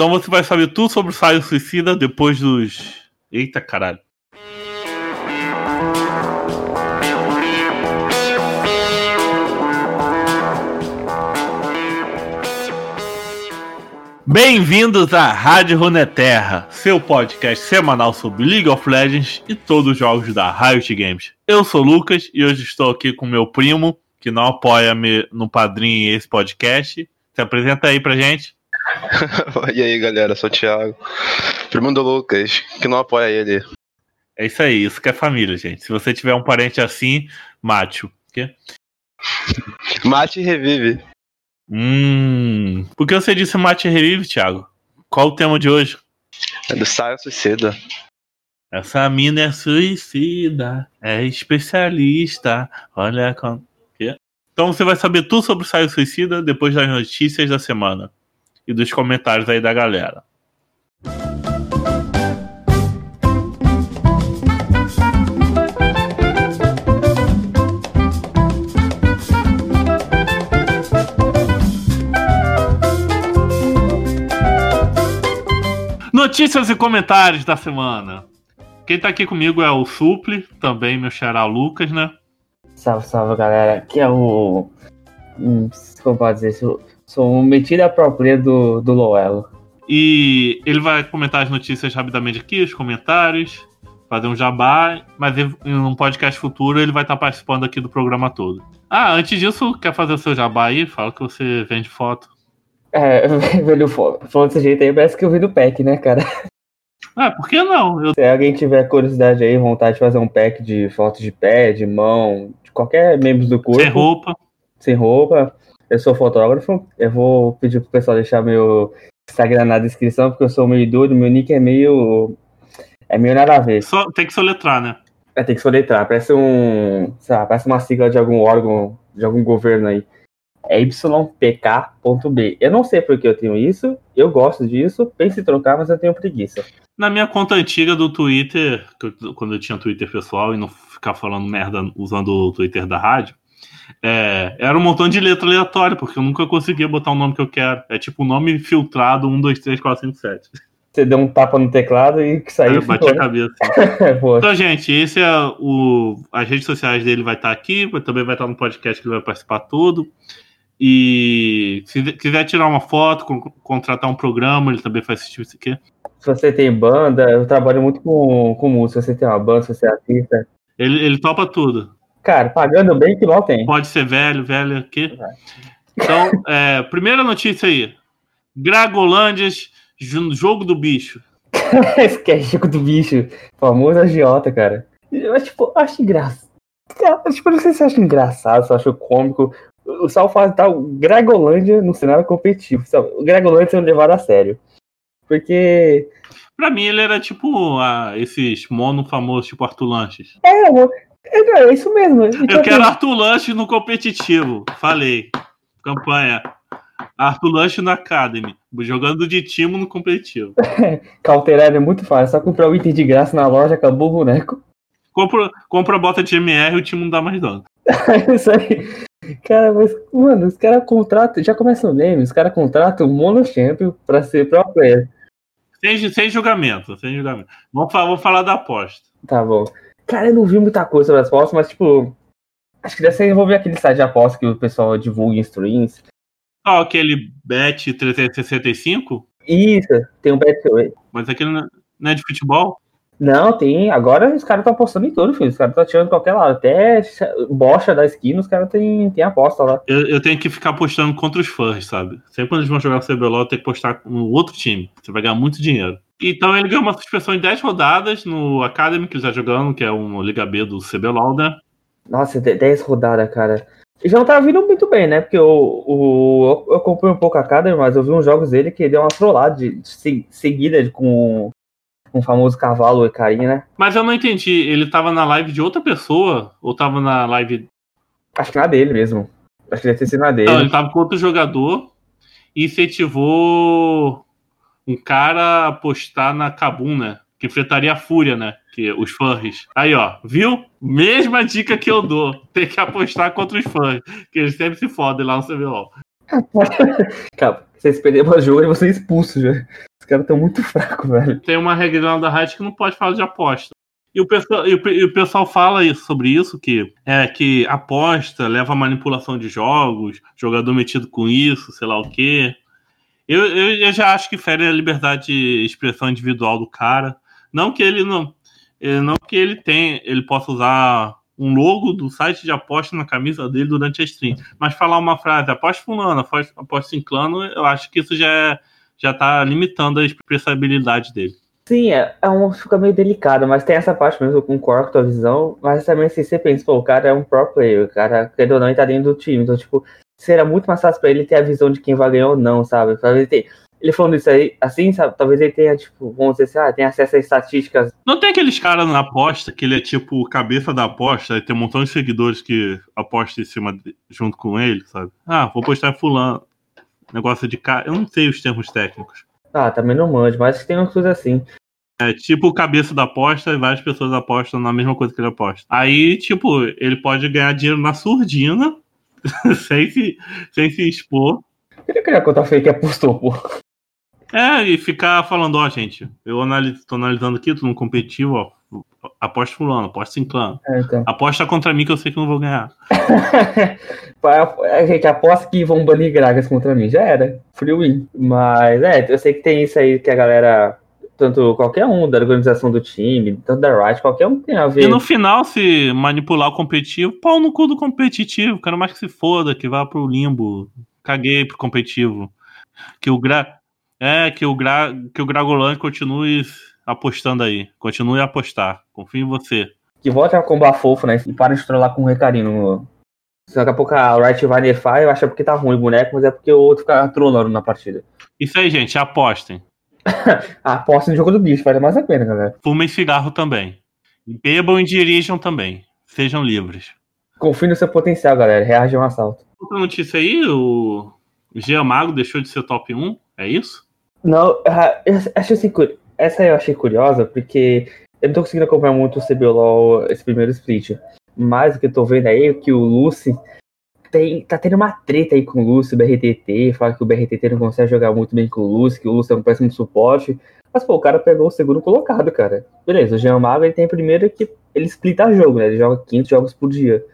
Então você vai saber tudo sobre o Saio Suicida depois dos. Eita caralho. Bem-vindos à Rádio Runeterra, seu podcast semanal sobre League of Legends e todos os jogos da Riot Games. Eu sou o Lucas e hoje estou aqui com meu primo, que não apoia-me no padrinho esse podcast. Se apresenta aí pra gente. e aí, galera, sou o Thiago. Primo do Lucas, que não apoia ele. É isso aí, isso que é família, gente. Se você tiver um parente assim, mate-o. Quê? Mate e revive. Hum. Por que você disse mate e revive, Thiago? Qual o tema de hoje? É do Saio Suicida. Essa mina é suicida, é especialista. Olha com. Então você vai saber tudo sobre o Saio Suicida depois das notícias da semana e dos comentários aí da galera. Notícias e comentários da semana. Quem tá aqui comigo é o Suple, também meu xará Lucas, né? Salve, salve galera. Aqui é o. Hum, como pode dizer? Sou, sou um metida player do, do Loelo. E ele vai comentar as notícias rapidamente aqui, os comentários, fazer um jabá, mas ele, em um podcast futuro ele vai estar participando aqui do programa todo. Ah, antes disso, quer fazer o seu jabá aí? Fala que você vende foto. É, velho, falando desse jeito aí, parece que eu vi do pack, né, cara? Ah, por que não? Eu... Se alguém tiver curiosidade aí, vontade de fazer um pack de fotos de pé, de mão, de qualquer membro do corpo. Sem roupa. Sem roupa. Eu sou fotógrafo. Eu vou pedir pro pessoal deixar meu Instagram na descrição, porque eu sou meio doido. Meu nick é meio. É meio nada a ver. Só, tem que soletrar, né? É, tem que soletrar. Parece um. Sei lá, parece uma sigla de algum órgão, de algum governo aí é ypk.b. Eu não sei por que eu tenho isso, eu gosto disso, penso em trocar, mas eu tenho preguiça. Na minha conta antiga do Twitter, quando eu tinha Twitter pessoal e não ficar falando merda usando o Twitter da rádio, é, era um montão de letra aleatória, porque eu nunca conseguia botar o nome que eu quero. É tipo um nome filtrado 1, 2, 3, 4, 5, 7. Você deu um tapa no teclado e saiu. É, bati a cabeça. então, gente, esse é o. As redes sociais dele vai estar aqui, também vai estar no podcast que ele vai participar tudo. E se quiser tirar uma foto, contratar um programa, ele também faz esse tipo de quê? Se você tem banda, eu trabalho muito com, com música. Se você tem uma banda, se você é artista. Ele, ele topa tudo. Cara, pagando bem que mal tem. Pode ser velho, velho aqui. Então, é, primeira notícia aí. Gragolândias, jogo do bicho. Esse que é jogo do bicho. Famoso agiota, cara. Eu tipo, acho engraçado. Tipo, não sei se eu acho engraçado, se eu acho cômico o Sal faz tal Gregolândia no cenário competitivo. O Gregolândia sendo levado a sério. Porque. Pra mim, ele era tipo ah, esses mono famosos, tipo Arthur Lanches. É, é, isso mesmo. Então, Eu quero Arthur Lanches no competitivo. Falei. Campanha. Arthur Lanche na Academy, jogando de time no competitivo. Cauterar é muito fácil, só comprar o item de graça na loja, acabou o boneco. Compra, compra a bota de MR e o time não dá mais dano. Isso aí. Cara, mas, mano, os caras contratam, já começa o meme, os caras contratam o Mono Champion pra ser pro player. Sem, sem julgamento, sem julgamento. Vamos, falar, vamos falar da aposta. Tá bom. Cara, eu não vi muita coisa sobre as apostas, mas, tipo, acho que deve ser envolver aquele site de aposta que o pessoal divulga em streams. Ó, oh, aquele Bet 365? Isso, tem um Bet. Mas aquele não é de futebol? Não, tem. Agora os caras estão apostando em tudo, filho. Os caras estão tirando qualquer lado. Até bocha da esquina, os caras têm tem aposta lá. Eu, eu, tenho que ficar apostando contra os fãs, sabe? Sempre quando eles vão jogar o CBLOL, eu tenho que postar no outro time. Você vai ganhar muito dinheiro. Então ele ganhou uma suspensão em 10 rodadas no Academy, que ele está jogando, que é um Liga B do CBLOL, né? Nossa, 10 rodadas, cara. Já não tava vindo muito bem, né? Porque o, o, eu comprei um pouco a Academy, mas eu vi uns jogos dele que deu uma trollada de, de, seguida com um famoso cavalo e carinha, né? Mas eu não entendi, ele tava na live de outra pessoa ou tava na live. Acho que na dele mesmo. Acho que deve ter sido na dele. Não, ele tava com outro jogador e incentivou um cara apostar na Kabum, né? Que enfrentaria a Fúria, né? Que os furries. Aí, ó, viu? Mesma dica que eu dou. Tem que apostar contra os furries. Que eles sempre se fodem lá no CBLOL. Cara, vocês perderam o jogo e você é expulso já. caras estão muito fracos, velho. Tem uma regra da Riot que não pode falar de aposta. E o, pessoal, e, o, e o pessoal fala isso, sobre isso, que é que aposta leva a manipulação de jogos, jogador metido com isso, sei lá o quê. Eu, eu, eu já acho que fere a liberdade de expressão individual do cara. Não que ele não. Não que ele tem, ele possa usar um logo do site de aposta na camisa dele durante a stream. Mas falar uma frase, aposta fulano, aposta ciclano, eu acho que isso já, é, já tá limitando a expressabilidade dele. Sim, é, é um, fica meio delicado, mas tem essa parte mesmo, eu concordo com a visão, mas também assim, você pensa, pô, o cara é um pro player, o cara, querendo ou não, ele tá dentro do time, então, tipo, será muito mais fácil pra ele ter a visão de quem vai ganhar ou não, sabe? Talvez ele, ele falando isso aí, assim, sabe? Talvez ele tenha, tipo, vamos dizer assim, ah, tem acesso a estatísticas. Não tem aqueles caras na aposta que ele é, tipo, cabeça da aposta e tem um montão de seguidores que apostam em cima de, junto com ele, sabe? Ah, vou postar fulano. Negócio de cara. Eu não sei os termos técnicos. Ah, também não manjo, mas tem umas coisas assim. É tipo cabeça da aposta e várias pessoas apostam na mesma coisa que ele aposta. Aí, tipo, ele pode ganhar dinheiro na surdina, sem, se, sem se expor. Ele queria contar fake apostou, pô. É, e ficar falando, ó, gente, eu analiso, tô analisando aqui, tô no competitivo, ó. Aposta fulano, aposta cinclano. É, então. Aposta contra mim que eu sei que não vou ganhar. a gente aposta que vão banir Gragas contra mim. Já era. Free win. Mas é, eu sei que tem isso aí que a galera tanto qualquer um da organização do time, tanto da Riot, qualquer um tem a ver. E no final, se manipular o competitivo, pau no cu do competitivo, quero mais que se foda, que vá pro limbo. Caguei pro competitivo. Que o Gra... É, que o, Gra... que o Gragolan continue apostando aí. Continue a apostar. Confio em você. Que volte a combar fofo, né? E para de trollar com um recadinho no. Daqui a pouco a Riot vai nerfar, eu acho que é porque tá ruim o boneco, mas é porque o outro fica trollando na partida. Isso aí, gente, apostem. Aposta no jogo do bicho, vale mais a pena, galera. Fumem cigarro também. Bebam e dirijam também. Sejam livres. Confie no seu potencial, galera. Reage a um assalto. Outra notícia aí, o Jean Mago deixou de ser top 1, é isso? Não, eu acho assim, essa eu achei curiosa, porque eu não tô conseguindo acompanhar muito o CBLOL, esse primeiro split. Mas o que eu tô vendo aí é que o Lucy tem, tá tendo uma treta aí com o Lúcio, o BRTT, fala que o BRTT não consegue jogar muito bem com o Lúcio, que o Lúcio é um péssimo suporte. Mas, pô, o cara pegou o segundo colocado, cara. Beleza, o Jean Mago ele tem primeiro que ele splita jogo, né? Ele joga 500 jogos por dia.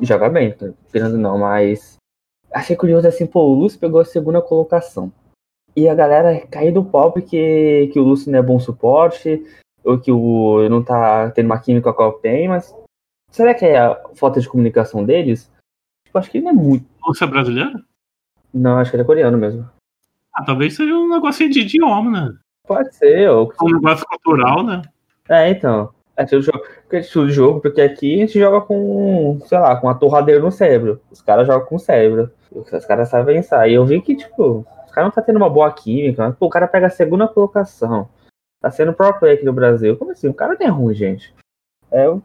E joga bem, tá esperando não, mas. Achei curioso assim, pô, o Lúcio pegou a segunda colocação. E a galera caiu do pau porque que o Lúcio não é bom suporte, ou que o não tá tendo uma química com a Alpen, mas será que é a falta de comunicação deles? Tipo, acho que ele não é muito. Você é brasileiro? Não, acho que ele é coreano mesmo. Ah, talvez seja um negocinho de idioma, né? Pode ser, ou. Um negócio cultural, né? É, então. É tipo jogo. Porque é de jogo, porque aqui a gente joga com, sei lá, com a torradeira no cérebro. Os caras jogam com o cérebro. Os caras sabem pensar. E eu vi que, tipo, os caras não tá tendo uma boa química. Mas, pô, o cara pega a segunda colocação. Tá sendo pro play aqui no Brasil. Como assim? O cara não é ruim, gente. É um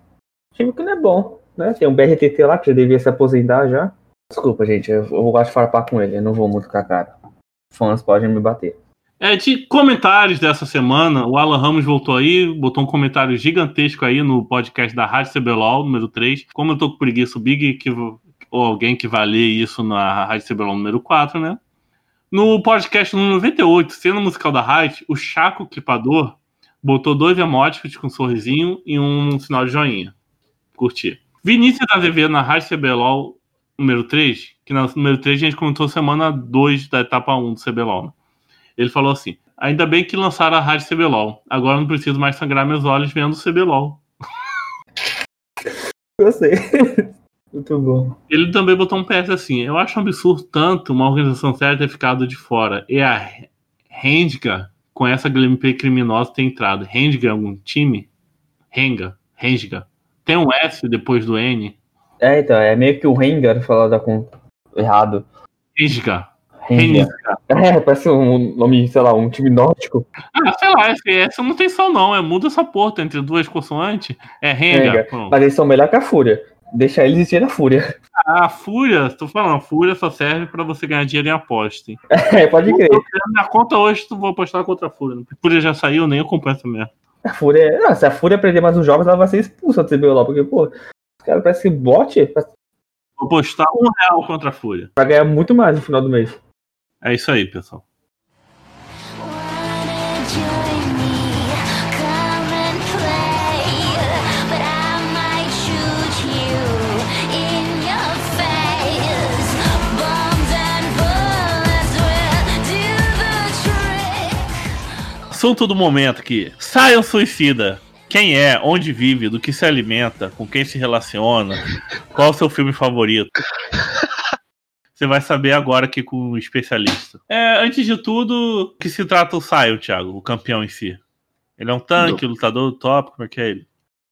time que não é bom né? Tem um BRTT lá que já devia se aposentar já. Desculpa, gente, eu, eu gosto de farpar com ele, eu não vou muito com a cara. Fãs podem me bater. É, de comentários dessa semana, o Alan Ramos voltou aí, botou um comentário gigantesco aí no podcast da Rádio CBLOL, número 3. Como eu tô com preguiça, o Big que, ou alguém que vai ler isso na Rádio CBLOL número 4, né? No podcast número 98, cena musical da Rádio, o Chaco Clipador botou dois emóticos com um sorrisinho e um sinal de joinha. Curti. Vinícius Azevedo na Rádio CBLOL número 3, que na número 3 a gente comentou semana 2 da etapa 1 do CBLOL. Né? Ele falou assim: Ainda bem que lançaram a Rádio CBLOL. Agora não preciso mais sangrar meus olhos vendo o CBLOL. Gostei. Muito bom. Ele também botou um PS assim: Eu acho um absurdo tanto uma organização séria ter ficado de fora. E a Rendiga, com essa gameplay criminosa, ter entrado. Rendiga é algum time? Renga. Rendiga. Tem um S depois do N. É, então, é meio que o Rengar falado com errado. Rengar. Rengar. É, parece um nome, sei lá, um time nórdico. Ah, sei lá, essa não tem som não, é muda essa porta entre duas consoantes. É Rengar. Mas eles são melhor que a Fúria. Deixa eles existir a Fúria. Ah, a Fúria, tô falando, a Fúria só serve pra você ganhar dinheiro em aposta. Hein? É, pode crer. Na conta hoje, tu vou apostar contra a Fúria. A Fúria já saiu, nem eu essa merda. A Fúria. Não, se a Fúria perder mais uns jogos, ela vai ser expulsa do CBLOL, porque, pô, os caras parecem bot. Vou postar um real contra a Fúria. Vai ganhar muito mais no final do mês. É isso aí, pessoal. Assunto do momento aqui. Saiam suicida. Quem é, onde vive, do que se alimenta, com quem se relaciona, qual o seu filme favorito? Você vai saber agora aqui com o especialista. É, antes de tudo, que se trata o Sion, Thiago, o campeão em si? Ele é um tanque, lutador top, como é que é ele?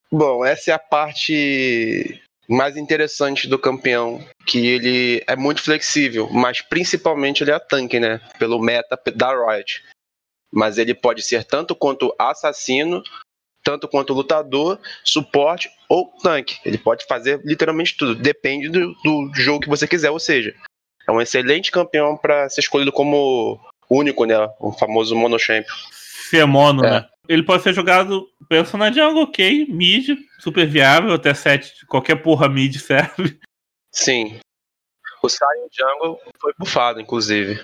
Bom, essa é a parte mais interessante do campeão, que ele é muito flexível, mas principalmente ele é tanque, né? Pelo meta da Riot. Mas ele pode ser tanto quanto assassino, tanto quanto lutador, suporte ou tanque. Ele pode fazer literalmente tudo, depende do, do jogo que você quiser, ou seja, é um excelente campeão para ser escolhido como único, né? O famoso mono champion. Ser mono, é. né? Ele pode ser jogado personagem ok, mid, super viável, até 7, qualquer porra mid serve. Sion o Jungle foi bufado, inclusive.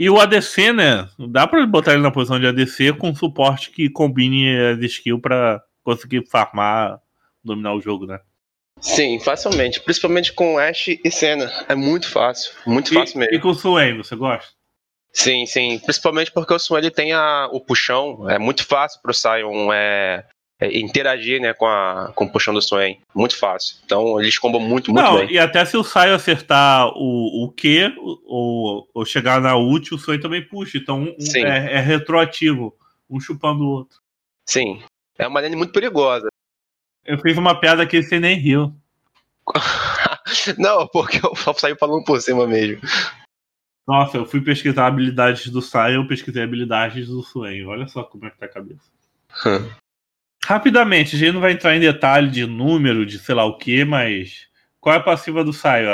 E o ADC, né? Dá pra botar ele na posição de ADC com suporte que combine as skills pra conseguir farmar, dominar o jogo, né? Sim, facilmente. Principalmente com Ash e Senna. É muito fácil. Muito fácil e, mesmo. E com o Swain, você gosta? Sim, sim. Principalmente porque o Swain ele tem a, o puxão. É muito fácil pro Sion é, interagir né, com, a, com o puxão do Swain. Muito fácil. Então eles combam muito, muito Não, bem. E até se o Sion acertar o, o Q ou, ou chegar na ult, o Swain também puxa. Então um, é, é retroativo. Um chupando o outro. Sim. É uma lane muito perigosa. Eu fiz uma piada que você nem riu. Não, porque eu saí falando por cima mesmo. Nossa, eu fui pesquisar habilidades do Sai, eu pesquisei habilidades do Swain. Olha só como é que tá a cabeça. Hum. Rapidamente, a gente não vai entrar em detalhe de número, de sei lá o que, mas. Qual é a passiva do Sai?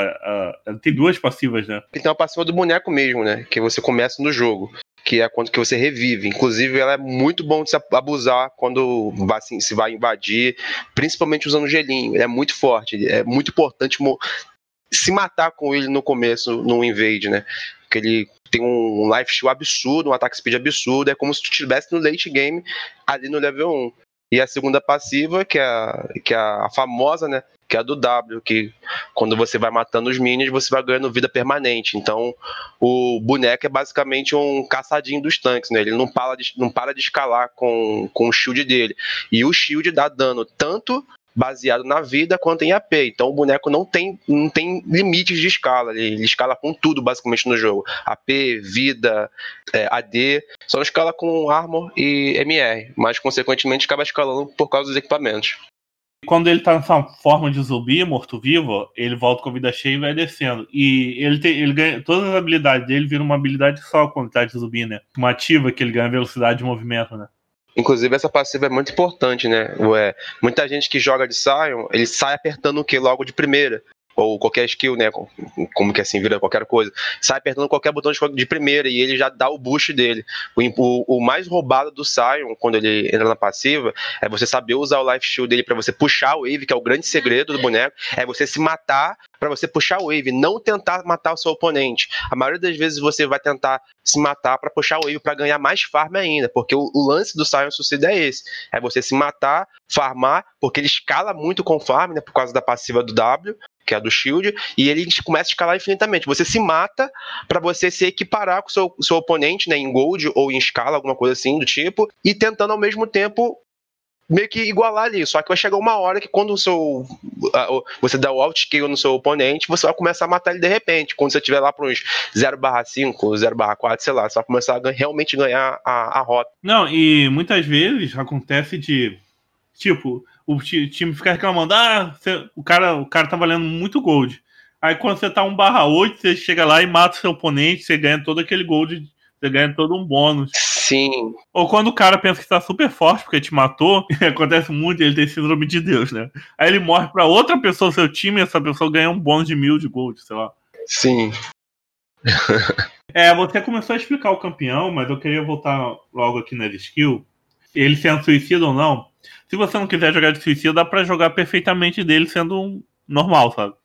tem duas passivas, né? Tem uma passiva do boneco mesmo, né? Que você começa no jogo que é quando que você revive. Inclusive, ela é muito bom de se abusar quando assim, se vai invadir, principalmente usando gelinho. Ele é muito forte, é muito importante se matar com ele no começo, no invade, né? Porque ele tem um life steal absurdo, um ataque speed absurdo, é como se tu estivesse no late game ali no level 1. E a segunda passiva, que é a, que é a famosa, né? que é a do W, que quando você vai matando os minions, você vai ganhando vida permanente. Então, o boneco é basicamente um caçadinho dos tanques, né? Ele não para de, não para de escalar com, com o shield dele. E o shield dá dano tanto baseado na vida quanto em AP. Então o boneco não tem, não tem limites de escala. Ele, ele escala com tudo, basicamente, no jogo. AP, vida, é, AD. Só não escala com Armor e MR. Mas, consequentemente, acaba escalando por causa dos equipamentos. Quando ele tá nessa forma de zumbi, morto-vivo, ele volta com a vida cheia e vai descendo. E ele, tem, ele ganha. Todas as habilidades dele viram uma habilidade só quando tá de zumbi, né? Uma ativa que ele ganha velocidade de movimento, né? Inclusive, essa passiva é muito importante, né? Ué, muita gente que joga de Sion, ele sai apertando o que logo de primeira ou qualquer skill, né? Como que assim vira qualquer coisa. Sai apertando qualquer botão de, primeira e ele já dá o boost dele. O, o, mais roubado do Sion, quando ele entra na passiva, é você saber usar o life shield dele para você puxar o wave, que é o grande segredo do boneco. É você se matar para você puxar o wave, não tentar matar o seu oponente. A maioria das vezes você vai tentar se matar para puxar o wave para ganhar mais farm ainda, porque o, o lance do Sion Suicide é esse: é você se matar, farmar, porque ele escala muito com farm, né, por causa da passiva do W, que é a do Shield, e ele começa a escalar infinitamente. Você se mata para você se equiparar com o seu, seu oponente, né, em Gold ou em escala, alguma coisa assim do tipo, e tentando ao mesmo tempo meio que igualar ali. Só que vai chegar uma hora que quando o seu. você dá o alt kill no seu oponente, você vai começar a matar ele de repente. Quando você estiver lá para uns 0/5, 0/4, sei lá, você vai começar a realmente ganhar a, a rota. Não, e muitas vezes acontece de. Tipo, o time fica reclamando, ah, você, o, cara, o cara tá valendo muito gold. Aí quando você tá 1 barra 8, você chega lá e mata o seu oponente, você ganha todo aquele gold, você ganha todo um bônus. Sim. Ou quando o cara pensa que tá super forte porque te matou, acontece muito, ele tem síndrome de Deus, né? Aí ele morre pra outra pessoa do seu time e essa pessoa ganha um bônus de mil de gold, sei lá. Sim. é, você começou a explicar o campeão, mas eu queria voltar logo aqui na skill. Ele sendo suicida ou não, se você não quiser jogar de suicida, dá pra jogar perfeitamente dele sendo um normal, sabe?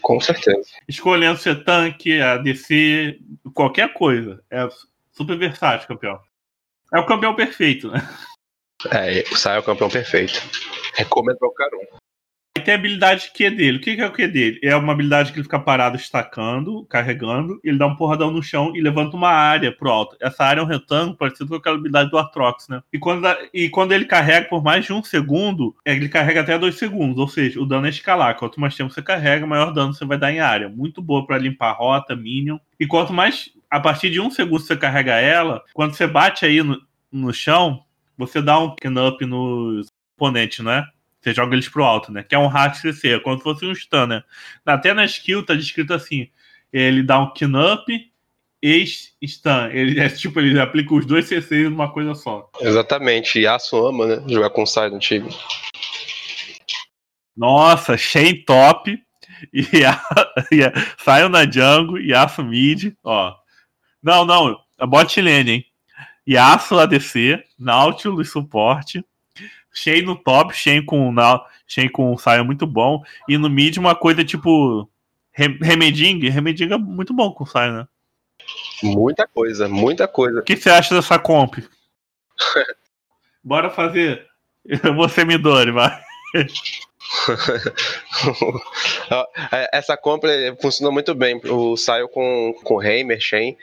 Com certeza. Escolhendo ser tanque, ADC, qualquer coisa. É super versátil, campeão. É o campeão perfeito, né? É, o Sai é o campeão perfeito. Recomendo pra qualquer um. Tem a habilidade Q dele. O que, é o Q dele? É uma habilidade que ele fica parado estacando, carregando, ele dá um porradão no chão e levanta uma área pro alto. Essa área é um retângulo parecido com aquela habilidade do Artrox, né? E quando, e quando ele carrega por mais de um segundo, ele carrega até dois segundos. Ou seja, o dano é escalar. Quanto mais tempo você carrega, maior dano você vai dar em área. Muito boa para limpar rota, minion. E quanto mais. A partir de um segundo você carrega ela, quando você bate aí no, no chão, você dá um up nos oponentes, não é? Você joga eles pro alto, né? Que é um hack CC, é como se fosse um stun, né? Até na skill tá descrito assim: ele dá um up e stun. Ele é tipo, ele aplica os dois CCs numa coisa só. Exatamente. Yasuo ama, né? Jogar com no time. Nossa, Shen top. E, a, e a, saiu na jungle, Yasuo mid, ó. Não, não, a bot lane, hein? Yasuo ADC, Nautilus suporte, Shen no top, Shen com, na, Shen com saia muito bom. E no mid uma coisa tipo Remeding. Remeding é muito bom com saia, né? Muita coisa, muita coisa. O que você acha dessa comp? Bora fazer. Você me dore, vai. Essa compra funciona muito bem. O Saio com, com Heimer, Shen.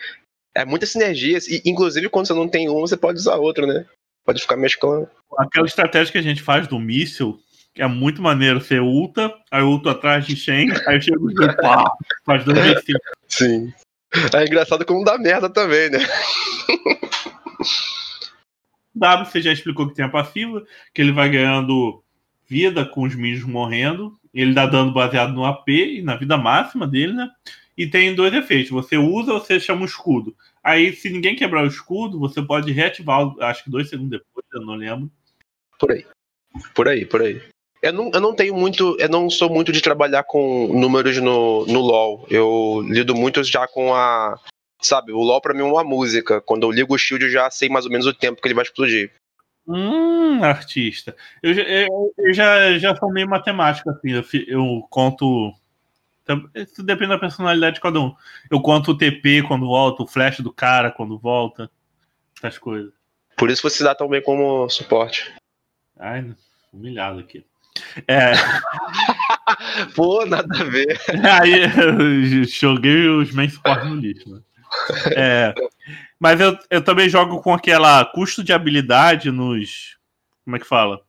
É muitas sinergias. E, inclusive, quando você não tem um, você pode usar outro, né? Pode ficar mesclando. Aquela estratégia que a gente faz do míssil, que é muito maneiro. Você ulta, aí ulta atrás de Shen, aí eu chego e pá, faz dois vezes Sim. É engraçado como dá merda também, né? W, você já explicou que tem a passiva, que ele vai ganhando vida com os minions morrendo. Ele dá dano baseado no AP e na vida máxima dele, né? E tem dois efeitos. Você usa ou você chama o escudo. Aí, se ninguém quebrar o escudo, você pode reativar, acho que dois segundos depois, eu não lembro. Por aí. Por aí, por aí. Eu não, eu não tenho muito. Eu não sou muito de trabalhar com números no, no LoL. Eu lido muito já com a. Sabe, o LoL pra mim é uma música. Quando eu ligo o shield, eu já sei mais ou menos o tempo que ele vai explodir. Hum, artista. Eu, eu, eu já, já sou meio matemático, assim. Eu, eu conto isso depende da personalidade de cada um. Eu conto o TP quando volta, o flash do cara quando volta, essas coisas. Por isso você dá tão bem como suporte. Ai, humilhado aqui. É. Pô, nada a ver. Aí joguei os main suporte no lixo, né? É. Mas eu, eu também jogo com aquela custo de habilidade nos. Como é que fala?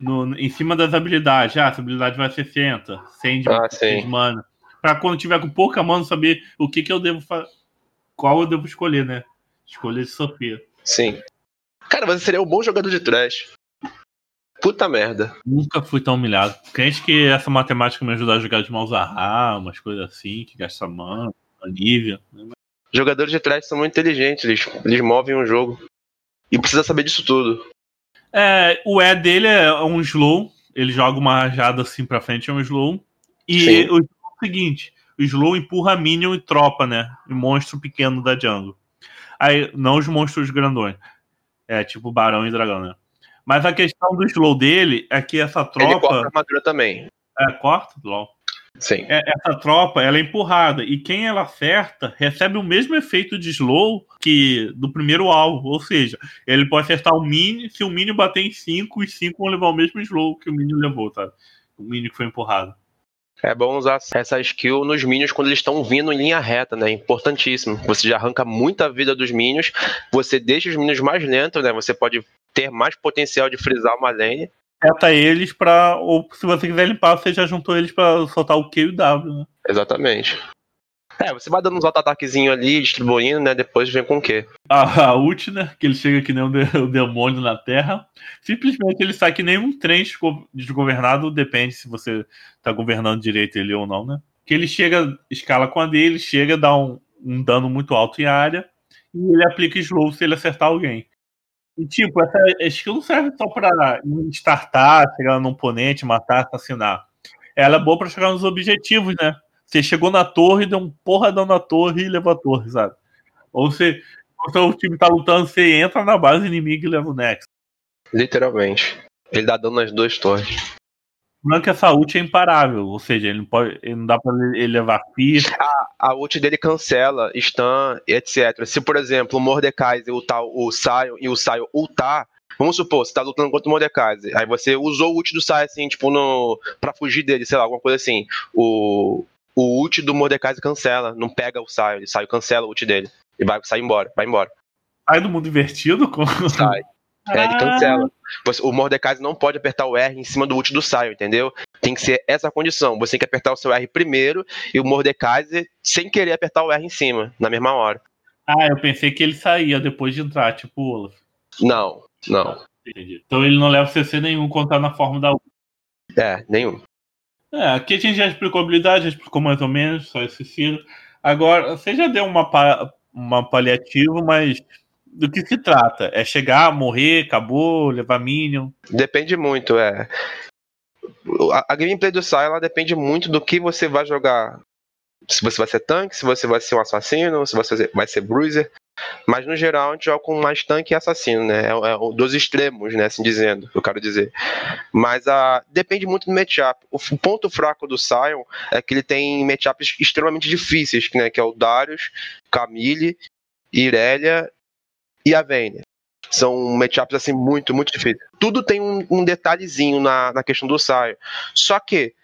No, em cima das habilidades. Ah, essa habilidade vai 60, 100 de, ah, 100 de mana. Pra quando tiver com pouca mana, saber o que, que eu devo fazer. Qual eu devo escolher, né? Escolher de Sofia. Sim. Cara, você seria um bom jogador de trash. Puta merda. Nunca fui tão humilhado. Crente que essa matemática me ajuda a jogar de mouse a umas coisas assim, que gasta mana, alívia. Jogadores de trash são muito inteligentes, eles, eles movem o um jogo. E precisa saber disso tudo. É, o E dele é um slow. Ele joga uma rajada assim pra frente, é um slow. E Sim. o, o seguinte: o slow empurra minion e tropa, né? E monstro pequeno da jungle. Aí, não os monstros grandões. É, tipo barão e dragão, né? Mas a questão do slow dele é que essa tropa. Ele corta a armadura também. É, corta? LOL. Sim. É, essa tropa ela é empurrada e quem ela acerta recebe o mesmo efeito de slow que do primeiro alvo, ou seja, ele pode acertar o mini, se o mini bater em 5, os 5 vão levar o mesmo slow que o mini levou, tá? O mini que foi empurrado. É bom usar essa skill nos minions quando eles estão vindo em linha reta, né? Importantíssimo. Você já arranca muita vida dos minions, você deixa os minions mais lentos, né? Você pode ter mais potencial de frisar uma lane seta eles para ou se você quiser limpar, você já juntou eles para soltar o Q e o W, né? Exatamente. É, você vai dando uns auto-ataquezinhos ali, distribuindo, né? Depois vem com o quê? A, a ult, né? Que ele chega que nem o, de, o demônio na Terra. Simplesmente ele sai que nem um trem desgovernado, depende se você tá governando direito ele ou não, né? Que ele chega, escala com a dele, chega, dá um, um dano muito alto em área, e ele aplica slow se ele acertar alguém. E, tipo, essa skill não serve só pra startar, chegar num oponente, matar, assassinar. Ela é boa pra chegar nos objetivos, né? Você chegou na torre, deu um porradão na torre e levou a torre, sabe? Ou você, quando o time tá lutando, você entra na base inimiga e leva o Next. Literalmente. Ele dá dano nas duas torres. Não que essa ult é imparável, ou seja, ele não, pode, ele não dá pra ele levar fia. A, a ult dele cancela, stun, etc. Se, por exemplo, o Mordecai ultar o Sion e o Sion ultar, Vamos supor, você tá lutando contra o Mordecai, aí você usou o ult do Sai, assim, tipo, no, pra fugir dele, sei lá, alguma coisa assim. O, o ult do Mordecai cancela, não pega o Sai, ele sai, cancela o ult dele. E vai sair embora, vai embora. Sai do mundo invertido? Como... Sai. É, ele cancela. o Mordecai não pode apertar o R em cima do ult do Saio, entendeu? Tem que ser essa condição. Você tem que apertar o seu R primeiro e o Mordecai, sem querer apertar o R em cima, na mesma hora. Ah, eu pensei que ele saía depois de entrar, tipo o Olaf. Não, não. Entendi. Então ele não leva CC nenhum quando tá na forma da ult. É, nenhum. É, aqui a gente já explicou a habilidade, já explicou mais ou menos, só esse Ciro. Agora, você já deu uma, pa uma paliativo, mas do que se trata? É chegar, morrer, acabou, levar minion? Depende muito, é. A, a gameplay do Sai, ela depende muito do que você vai jogar. Se você vai ser tanque, se você vai ser um assassino, se você vai ser bruiser. Mas no geral a gente joga com mais tanque e assassino, né? É, é dos extremos, né? Assim dizendo, eu quero dizer. Mas a, depende muito do matchup. O, o ponto fraco do Sion é que ele tem matchups extremamente difíceis, né? Que é o Darius, Camille, Irelia e a Vayne. São matchups assim muito, muito difíceis. Tudo tem um, um detalhezinho na, na questão do Sion. Só que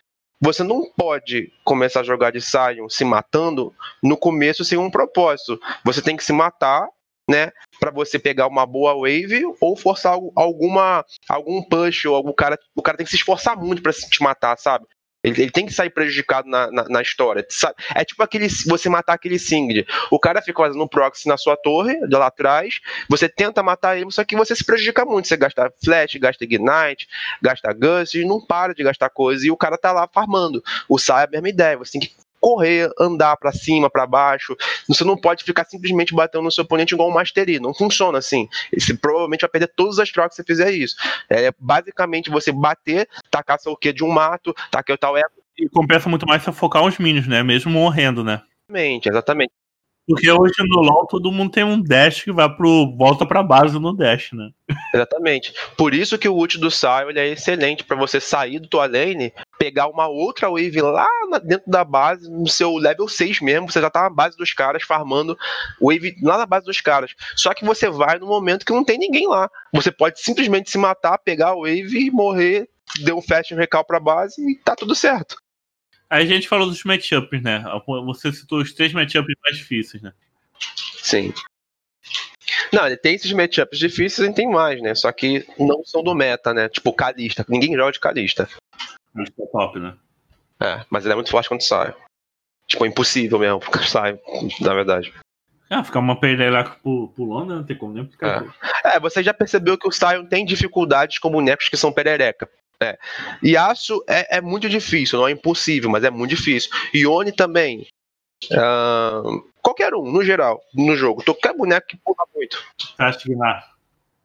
você não pode começar a jogar de Sion se matando no começo sem um propósito. Você tem que se matar, né, para você pegar uma boa wave ou forçar alguma algum push ou algum cara, o cara tem que se esforçar muito para te matar, sabe? Ele, ele, tem que sair prejudicado na, na, na, história. É tipo aquele você matar aquele Singed. O cara fica fazendo um proxy na sua torre, de lá atrás, você tenta matar ele, só que você se prejudica muito. Você gasta flash, gasta ignite, gasta gust, e não para de gastar coisa. E o cara tá lá farmando. O Sai é a mesma ideia. Você tem que correr, andar para cima, para baixo. Você não pode ficar simplesmente batendo no seu oponente igual um Mastery. Não funciona assim. Você provavelmente vai perder todas as trocas se você fizer isso. É basicamente você bater, tacar seu Q de um mato, tacar o tal eco. E compensa muito mais você focar os minions, né? Mesmo morrendo, né? Exatamente, exatamente. Porque hoje no LoL todo mundo tem um dash que vai pro volta pra base no dash, né? Exatamente. Por isso que o ult do Sion é excelente para você sair do tua lane, pegar uma outra wave lá dentro da base, no seu level 6 mesmo, você já tá na base dos caras farmando wave lá na base dos caras. Só que você vai no momento que não tem ninguém lá. Você pode simplesmente se matar, pegar a wave e morrer, deu um fast recal pra base e tá tudo certo. Aí a gente falou dos matchups, né? Você citou os três matchups mais difíceis, né? Sim. Não, ele tem esses matchups difíceis e tem mais, né? Só que não são do meta, né? Tipo, Kalista. Ninguém joga de Kalista. Kalista é top, né? É, mas ele é muito forte quando sai. Tipo, é impossível mesmo porque sai, na verdade. Ah, ficar uma perereca pulando, não tem como nem ficar. É. é, você já percebeu que o Sion tem dificuldades com bonecos que são perereca. É. Yasuo é, é muito difícil, não é impossível, mas é muito difícil. Ione também. Uh, qualquer um, no geral, no jogo. Qualquer boneco que pula muito. Acho que Nar.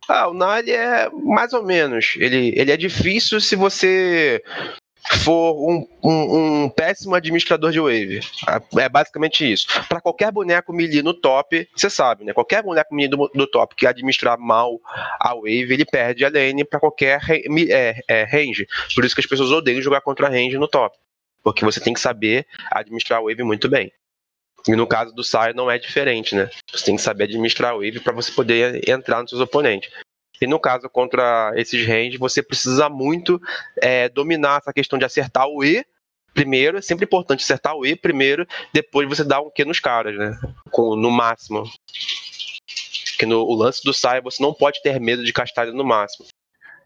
Ah, o Nar é mais ou menos. Ele, ele é difícil se você for um, um, um, péssimo administrador de wave. É basicamente isso. Para qualquer boneco melee no top, você sabe, né? Qualquer boneco melee do, do, top que administrar mal a wave, ele perde a lane para qualquer é, é, range. Por isso que as pessoas odeiam jogar contra range no top. Porque você tem que saber administrar a wave muito bem. E no caso do Sai não é diferente, né? Você tem que saber administrar a wave para você poder entrar nos seus oponentes. E no caso contra esses range, você precisa muito é, dominar essa questão de acertar o E primeiro. É sempre importante acertar o E primeiro, depois você dá um Q nos caras, né? Com, no máximo. Porque no o lance do Sai, você não pode ter medo de castar ele no máximo.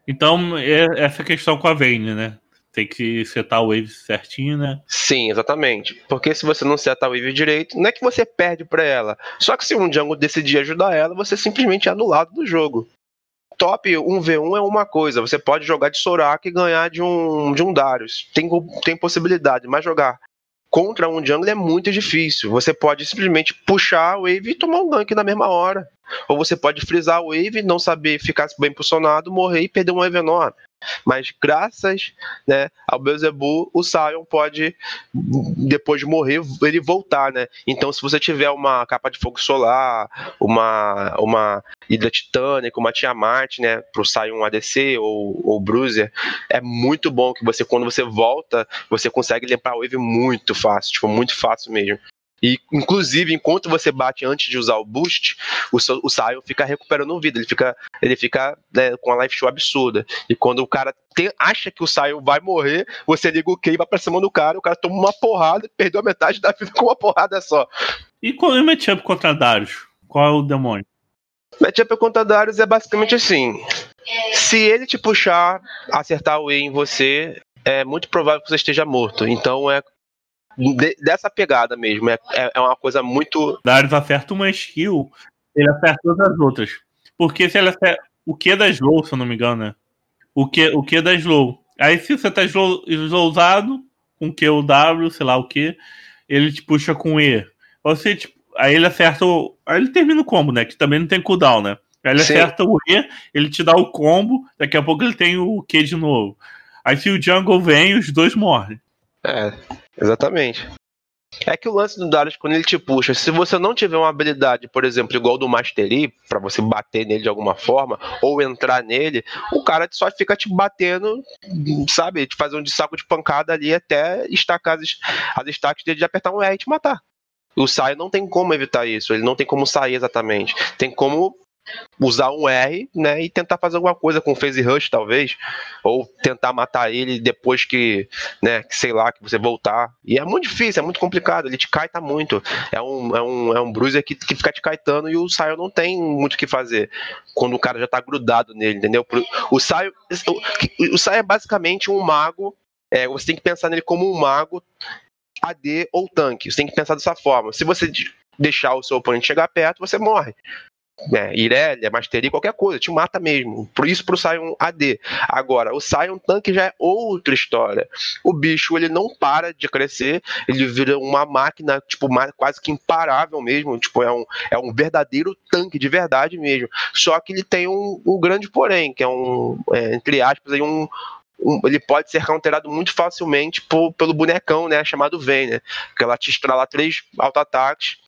Então, é essa questão com a Vayne, né? Tem que setar o wave certinho, né? Sim, exatamente. Porque se você não setar o wave direito, não é que você perde para ela. Só que se um jungle decidir ajudar ela, você simplesmente é anulado do jogo top 1v1 é uma coisa, você pode jogar de Soraka e ganhar de um, de um Darius. Tem, tem possibilidade, mas jogar contra um jungle é muito difícil. Você pode simplesmente puxar a wave e tomar um gank na mesma hora. Ou você pode frisar a wave, não saber ficar bem posicionado, morrer e perder um wave enorme. Mas graças né, ao Beelzebub, o Sion pode, depois de morrer, ele voltar, né? Então, se você tiver uma capa de fogo solar, uma, uma Hidra Titânica, uma Tiamat, né? Pro Sion ADC ou, ou Bruiser, é muito bom que você, quando você volta, você consegue limpar a wave muito fácil, tipo, muito fácil mesmo. E, inclusive, enquanto você bate antes de usar o boost, o, seu, o Sion fica recuperando vida, ele fica, ele fica né, com uma life show absurda. E quando o cara tem, acha que o Sion vai morrer, você liga o Q e vai pra cima do cara, o cara toma uma porrada, perdeu a metade da vida com uma porrada só. E qual é o matchup contra Darius? Qual é o demônio? Matchup contra Darius é basicamente assim. Se ele te puxar, acertar o E em você, é muito provável que você esteja morto. Então é de, dessa pegada mesmo. É, é, é uma coisa muito. Darius acerta uma skill, ele acerta todas as outras. Porque se ele acerta. O que é da slow, se eu não me engano, né? O que, o que é da slow. Aí se você tá slow, slowzado, com que o W, sei lá o que, ele te puxa com E. Você, tipo, aí ele acerta o. Aí ele termina o combo, né? Que também não tem cooldown, né? Aí ele Sim. acerta o E, ele te dá o combo, daqui a pouco ele tem o Q de novo. Aí se o jungle vem, os dois morrem. É, exatamente. É que o lance do Darius, quando ele te puxa, se você não tiver uma habilidade, por exemplo, igual do Mastery, para você bater nele de alguma forma, ou entrar nele, o cara só fica te batendo, sabe? Te fazer um de saco de pancada ali até estacar as, as dele de apertar um R e te matar. O Sai não tem como evitar isso, ele não tem como sair exatamente. Tem como usar um R, né, e tentar fazer alguma coisa com o Phase Rush, talvez, ou tentar matar ele depois que, né, que sei lá, que você voltar. E é muito difícil, é muito complicado, ele te caita muito. É um, é um, é um bruiser que, que fica te caetando e o Saio não tem muito o que fazer quando o cara já tá grudado nele, entendeu? O Saio, o, o Saio é basicamente um mago, é, você tem que pensar nele como um mago AD ou tanque. Você tem que pensar dessa forma. Se você deixar o seu oponente chegar perto, você morre né, Irelia, Mastery, qualquer coisa, te mata mesmo. Por isso pro Sion AD. Agora, o Sion Tank já é outra história. O bicho, ele não para de crescer, ele vira uma máquina, tipo, quase que imparável mesmo, tipo, é um, é um verdadeiro tanque de verdade mesmo. Só que ele tem um, um grande porém, que é um, é, entre aspas, aí um, um, ele pode ser counterado muito facilmente por, pelo bonecão, né, chamado Vayne, né, que ela te estrala três auto-ataques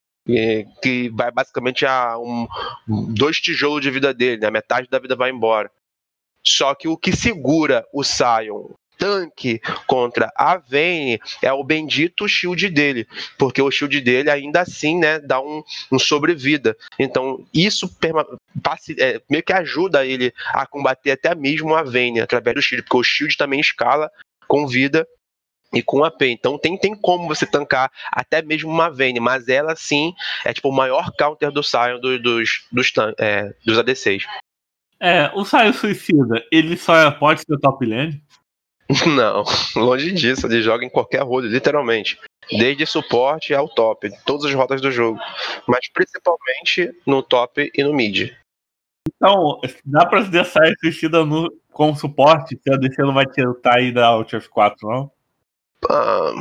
que vai basicamente a um, dois tijolos de vida dele, né? metade da vida vai embora. Só que o que segura o Sion tanque contra a Vayne é o bendito shield dele, porque o shield dele ainda assim, né, dá um, um sobrevida. Então, isso é, meio que ajuda ele a combater até mesmo a Vayne através do shield, porque o shield também escala com vida e com AP. Então tem, tem como você tancar até mesmo uma Vayne, mas ela sim é tipo o maior counter do Sion do, dos, dos, é, dos ADCs. É, o Sion Suicida, ele só pode ser top lane? Não, longe disso, ele joga em qualquer role, literalmente. Desde suporte ao top, todas as rotas do jogo. Mas principalmente no top e no mid. Então, dá pra ser Sion Suicida no, como suporte, se a DC não vai tentar aí da of 4, não? Ah,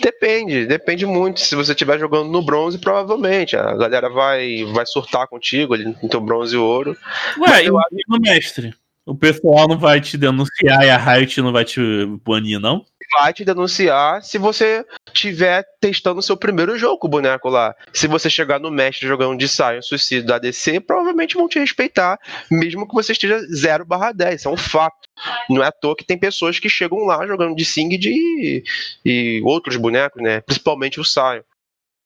depende, depende muito. Se você estiver jogando no bronze, provavelmente a galera vai, vai surtar contigo ali no teu bronze e ouro. Ué, eu acho mestre. O pessoal não vai te denunciar e a Riot não vai te banir, não? Vai te denunciar se você tiver testando o seu primeiro jogo com o boneco lá. Se você chegar no mestre jogando de Sion suicídio da ADC, provavelmente vão te respeitar, mesmo que você esteja 0 barra 10. Isso é um fato. Não é à toa que tem pessoas que chegam lá jogando de Sing de, e outros bonecos, né? Principalmente o Sion.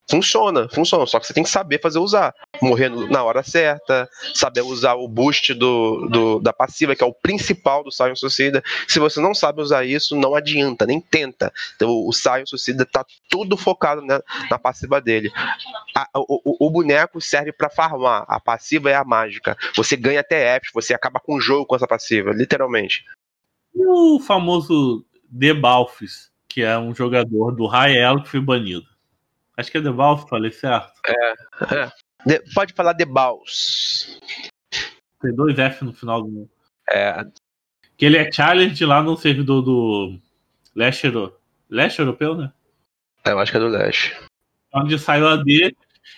Funciona, funciona, só que você tem que saber fazer usar. Morrer na hora certa, saber usar o boost do, do da passiva, que é o principal do Sion Suicida. Se você não sabe usar isso, não adianta, nem tenta. Então, o Sion Suicida tá tudo focado na, na passiva dele. A, o, o, boneco serve para farmar, a passiva é a mágica. Você ganha até você acaba com o jogo com essa passiva, literalmente. E o famoso Debalfs, que é um jogador do Rael que foi banido. Acho que é The Balls, falei certo. É, é. De, pode falar The Balls. Tem dois F no final do. É. Que ele é challenge lá no servidor do Leste, Leste Europeu, né? É, eu acho que é do Leste. Onde saiu a D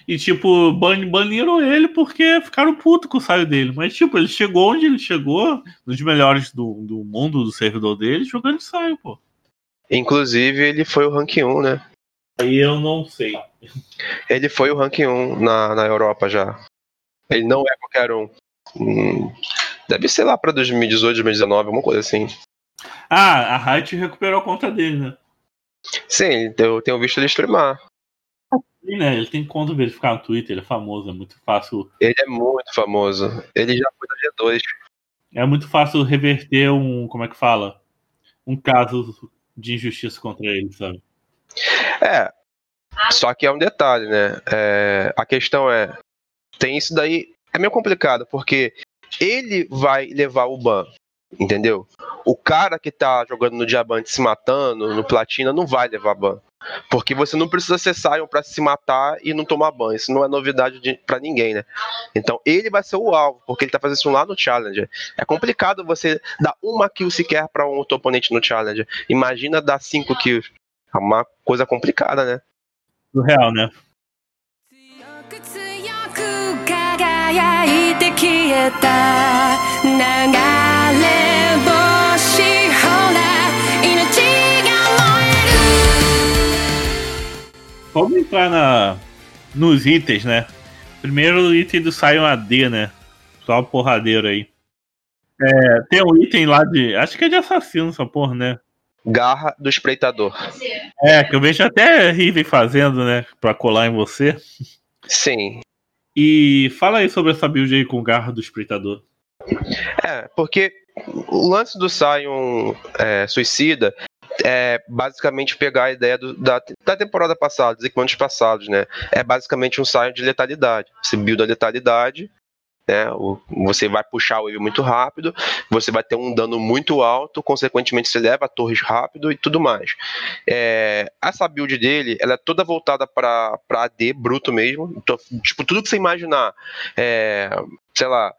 e, tipo, ban baniram ele porque ficaram putos com o saio dele. Mas, tipo, ele chegou onde ele chegou, nos melhores do, do mundo do servidor dele, jogando de saio, pô. Inclusive, ele foi o rank 1, né? Aí eu não sei. Ele foi o ranking 1 na, na Europa já. Ele não é qualquer um. Hum, deve ser lá pra 2018, 2019, alguma coisa assim. Ah, a Riot recuperou a conta dele, né? Sim, eu tenho visto ele streamar. Sim, né? Ele tem conta verificar no Twitter, ele é famoso, é muito fácil. Ele é muito famoso. Ele já foi da G2. É muito fácil reverter um, como é que fala? Um caso de injustiça contra ele, sabe? É. Só que é um detalhe, né? É, a questão é. Tem isso daí. É meio complicado, porque ele vai levar o ban. Entendeu? O cara que tá jogando no diamante se matando, no platina, não vai levar ban. Porque você não precisa ser Sion pra se matar e não tomar ban. Isso não é novidade de, pra ninguém, né? Então ele vai ser o alvo, porque ele tá fazendo isso lá no Challenger. É complicado você dar uma kill sequer pra um outro oponente no Challenger. Imagina dar cinco kills É uma coisa complicada, né? Surreal, né? 強く強く輝いて消えた流れ星ほら命が燃える Vamos entrar na, nos itens, né? Primeiro o item do Sion AD, né? Só porradeiro aí. É, tem um item lá de. Acho que é de assassino essa porra, né? Garra do espreitador. É, que eu vejo até Riven fazendo, né? Pra colar em você. Sim. E fala aí sobre essa build aí com garra do espreitador. É, porque o lance do Sion é, Suicida é basicamente pegar a ideia do- da, da temporada passada, dos equipamentos passados, né? É basicamente um Sion de letalidade. Você builda a letalidade, né? Você vai puxar o wave muito rápido, você vai ter um dano muito alto, consequentemente você leva torres rápido e tudo mais. É, essa build dele, ela é toda voltada para AD bruto mesmo. Então, tipo, tudo que você imaginar, é, sei lá,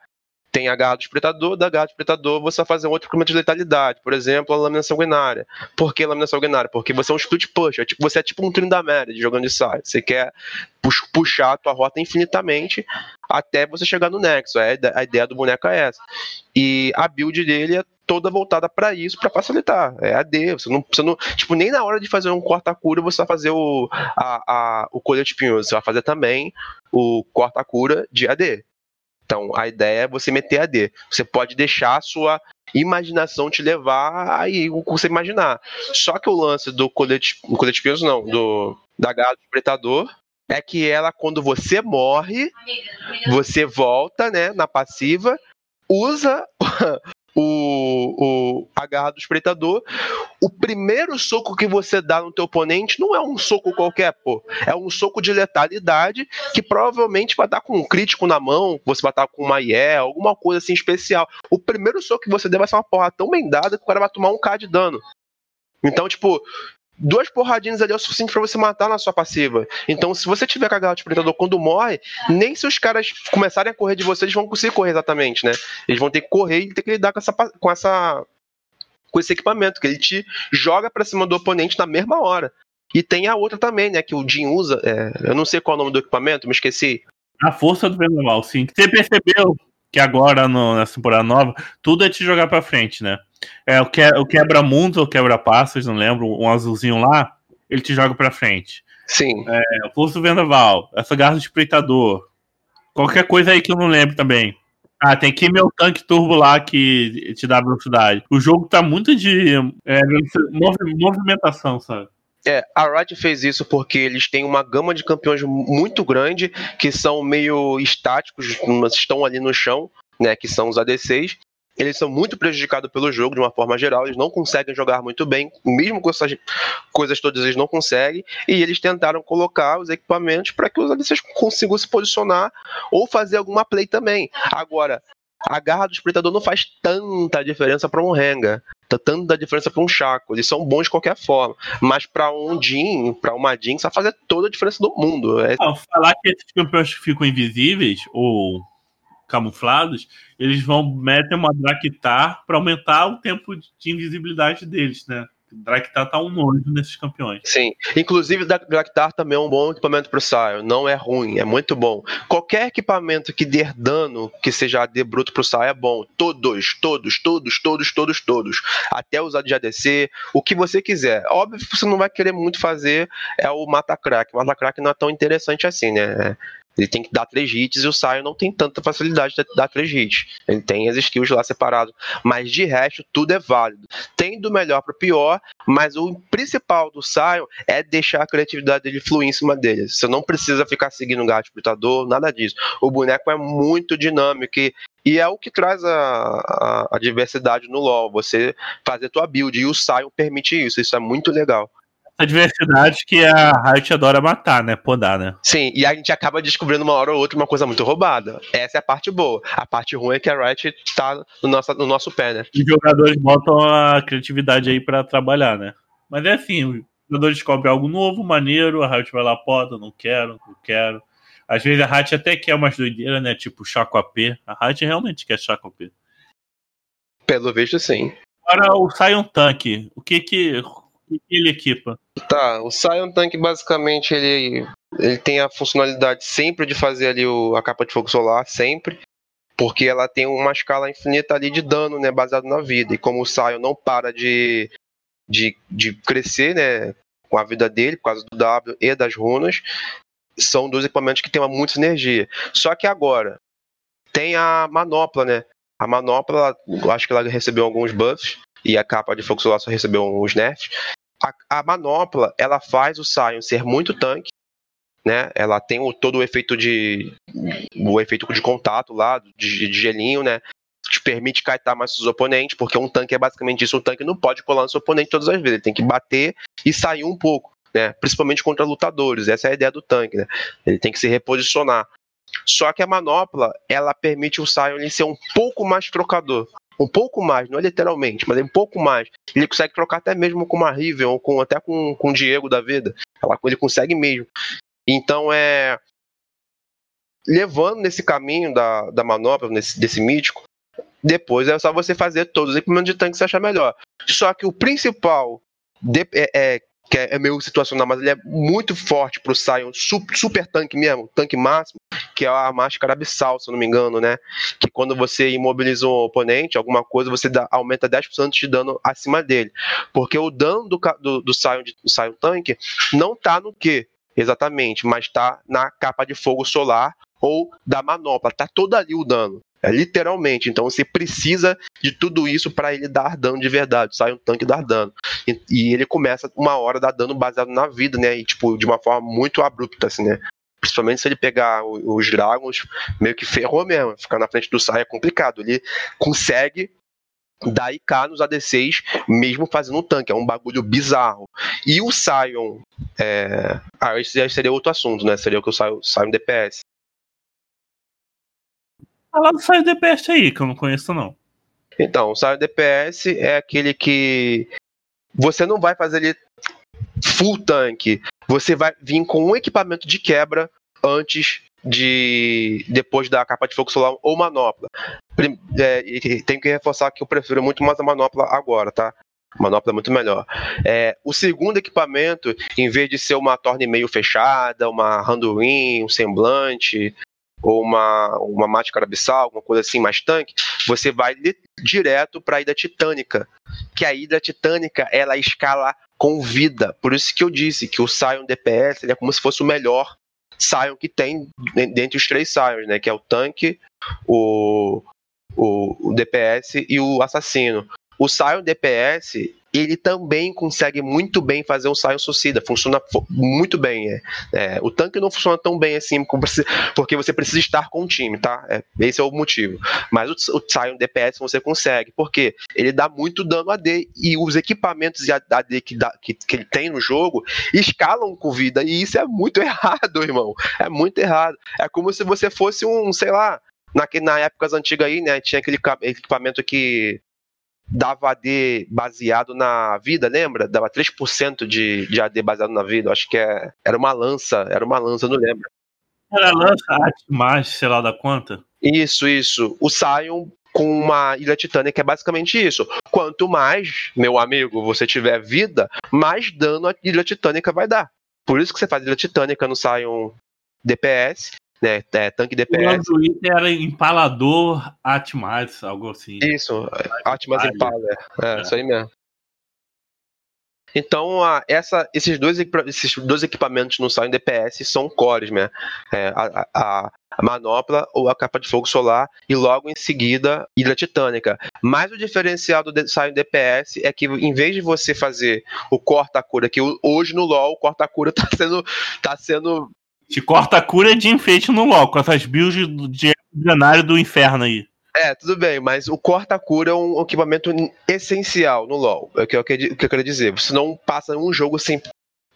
tem a garra do espreitador, da garra do espreitador você vai fazer um outro incremento de letalidade, por exemplo, a lâmina sanguinária. Por que lâmina sanguinária? Porque você é um split push, é tipo, você é tipo um Trindaméria jogando de side. Você quer pux- puxar a tua rota infinitamente até você chegar no Nexo. É, a ide- a ideia do boneco é essa. E a build dele é toda voltada para isso, para facilitar. É AD. Você não, você não, tipo, nem na hora de fazer um corta-cura você vai fazer o, a, a, o colher de espinhoso. Você vai fazer também o corta-cura de AD. Então, a ideia é você meter AD. Você pode deixar a sua imaginação te levar aí o que você imaginar. Só que o lance do colete, colete espinhoso, não, do, da garra do espretador, é que ela, quando você morre, você volta, né, na passiva, usa o, o, a garra do espreitador. O primeiro soco que você dá no teu oponente não é um soco qualquer, pô. É um soco de letalidade que provavelmente vai estar com um crítico na mão, você vai estar com uma IE, alguma coisa assim especial. O primeiro soco que você der vai ser uma porra tão bem dada que o cara vai tomar um K de dano. Então, tipo, duas porradinhas ali é o suficiente pra você matar na sua passiva. Então, se você tiver com a garra de espreitador quando morre, nem se os caras começarem a correr de você, eles vão conseguir correr exatamente, né? Eles vão ter que correr e ter que lidar com essa com essa com esse equipamento que ele te joga pra cima do oponente na mesma hora. E tem a outra também, né, que o Jin usa, é, eu não sei qual é o nome do equipamento, me esqueci. A força do Vendaval, sim. Você percebeu que agora, no, nessa temporada nova, tudo é te jogar pra frente, né? É, o, que, o quebra-mundos ou quebra-passos, não lembro, um azulzinho lá, ele te joga pra frente. Sim. É, força do Vendaval, essa garra do espreitador. Qualquer coisa aí que eu não lembro também. Ah, tem aqui meu tanque turbo lá que te dá velocidade. O jogo tá muito de é, movi- movimentação, sabe? É, a Riot fez isso porque eles têm uma gama de campeões muito grande que são meio estáticos, mas estão ali no chão, né, que são os ADCs. Eles são muito prejudicados pelo jogo de uma forma geral, eles não conseguem jogar muito bem, mesmo com essas coisas todas eles não conseguem, e eles tentaram colocar os equipamentos para que os ADCs consigam se posicionar ou fazer alguma play também. Agora, a garra do espreitador não faz tanta diferença para um Rengar, tá tanta diferença para um Chaco, eles são bons de qualquer forma. Mas pra um Jin, pra uma Jin, isso vai fazer toda a diferença do mundo. É, Não, falar que esses campeões ficam invisíveis ou camuflados, eles vão meter uma Draktar pra aumentar o tempo de invisibilidade deles, né? Draktar tá um nojo nesses campeões. sim. Inclusive, Draktar também é um bom equipamento pro Sion. Não é ruim, é muito bom. Qualquer equipamento que dê dano, que seja AD bruto pro Sion, é bom. Todos, todos, todos, todos, todos, todos. Até usar de ADC, o que você quiser. Óbvio que você não vai querer muito fazer é o Mata Crack. O Mata Crack não é tão interessante assim, né? Ele tem que dar três hits e o Sion não tem tanta facilidade de dar três hits. Ele tem as skills lá separadas. Mas de resto, tudo é válido. Tem do melhor para o pior, mas o principal do Sion é deixar a criatividade dele fluir em cima dele. Você não precisa ficar seguindo o gato lutador, nada disso. O boneco é muito dinâmico e, e é o que traz a, a, a diversidade no LoL. Você fazer tua build e o Sion permite isso. Isso é muito legal a diversidade que a Riot adora matar, né? Podar, né? Sim, e a gente acaba descobrindo uma hora ou outra uma coisa muito roubada. Essa é a parte boa. A parte ruim é que a Riot tá no nosso, no nosso pé, né? Os jogadores botam a criatividade aí pra trabalhar, né? Mas é assim, o jogador descobre algo novo, maneiro, a Riot vai lá, poda, não quero, não quero. Às vezes a Riot até quer umas doideiras, né? Tipo Chaco AP. A Riot realmente quer Chaco AP. Pelo visto, sim. Agora o Sion Tank, o que que, que ele equipa? Tá, o Sion Tank basicamente ele, ele tem a funcionalidade sempre de fazer ali o, a capa de fogo solar, sempre. Porque ela tem uma escala infinita ali de dano, né? Baseado na vida. E como o Sion não para de, de, de crescer, né? Com a vida dele, por causa do W e das runas, são dois equipamentos que tem uma muita energia. Só que agora tem a manopla, né? A manopla, acho que ela recebeu alguns buffs e a capa de fogo só recebeu uns nerfs a, a manopla ela faz o Sion ser muito tanque, né? Ela tem o, todo o efeito de o efeito de contato lá, de, de gelinho, né? Te permite kaitar mais seus oponentes, porque um tanque é basicamente isso. Um tanque não pode colar no seu oponente todas as vezes, ele tem que bater e sair um pouco, né? Principalmente contra lutadores. Essa é a ideia do tanque, né? Ele tem que se reposicionar. Só que a manopla, ela permite o Sion ser um pouco mais trocador um pouco mais, não é literalmente, mas é um pouco mais. Ele consegue trocar até mesmo com uma Riven, ou com, até com, com o Diego da vida. Ele consegue mesmo. Então é. Levando nesse caminho da, da manobra, nesse, desse mítico, depois é só você fazer todos os equipamentos de tanque que você achar melhor. Só que o principal de, é, é, que é, meio situacional, mas ele é muito forte pro Sion, super, super tanque mesmo, tanque máximo, que é a máscara abissal, se não me engano, né? Que quando você imobiliza um oponente, alguma coisa, você dá, aumenta 10% de dano acima dele. Porque o dano do, do, do, Sion, do Sion tanque não tá no Q, exatamente, mas tá na capa de fogo solar ou da manopla, tá todo ali o dano. É literalmente. Então você precisa de tudo isso para ele dar dano de verdade. Sai um tanque dar dano. E, e, ele começa uma hora dar dano baseado na vida, né? E tipo, de uma forma muito abrupta, assim, né? Principalmente se ele pegar os Dragons, meio que ferrou mesmo. Ficar na frente do Sai é complicado. Ele consegue dar IK nos ADCs, mesmo fazendo um tanque. É um bagulho bizarro. E o Sion. É... Ah, esse seria outro assunto, né? Seria o que o Sion, Sion DPS. Fala do Saio DPS aí, que eu não conheço, não. Então, o Saio DPS é aquele que você não vai fazer ele full tanque. Você vai vir com um equipamento de quebra antes de depois da capa de fogo solar ou manopla. É, tenho que reforçar que eu prefiro muito mais a manopla agora, tá? manopla é muito melhor. É, o segundo equipamento, em vez de ser uma torne meio fechada, uma randuin, um semblante, ou uma, uma máscara abissal, alguma coisa assim mais tanque, você vai direto para a Ida Titânica. Que a Ida Titânica ela escala com vida. Por isso que eu disse que o Sion DPS é como se fosse o melhor Sion que tem dentre os três Sions, né? Que é o tanque, o, o, o DPS e o assassino. O Sion DPS ele também consegue muito bem fazer um Sion suicida, funciona muito bem. É. É, o tanque não funciona tão bem assim, porque você precisa estar com o time, tá? É, esse é o motivo. Mas o, o DPS você consegue, porque ele dá muito dano AD e os equipamentos de AD que, dá, que, que ele tem no jogo escalam com vida, e isso é muito errado, irmão. É muito errado. É como se você fosse um, sei lá, na, na épocas antigas aí, né? Tinha aquele equipamento que dava AD baseado na vida, lembra? Dava 3% de, de AD baseado na vida. Acho que é, era uma lança, era uma lança, não lembro. Era lança, mais, sei lá da quanta. Isso, isso. O Sion com uma ilha titânica é basicamente isso. Quanto mais, meu amigo, você tiver vida, mais dano a ilha titânica vai dar. Por isso que você faz ilha titânica no Sion DPS né, é, tanque DPS. O nome do item era Empalador Atmas, algo assim. Isso, Atmas Impala, é, é, isso aí mesmo. Então, a, essa, esses, dois, esses dois equipamentos no Sion DPS são cores, né? É, a, a- a manopla ou a capa de fogo solar e logo em seguida hidra titânica. Mas o diferencial do Sion DPS é que em vez de você fazer o corta-cura, que hoje no LoL o corta-cura tá sendo, tá sendo Te corta a cura de enfeite no LoL, com essas builds de milionário do inferno aí. É, tudo bem, mas o corta-cura é um equipamento essencial no LoL. É o que eu, quero- dizer. Você não passa um jogo sem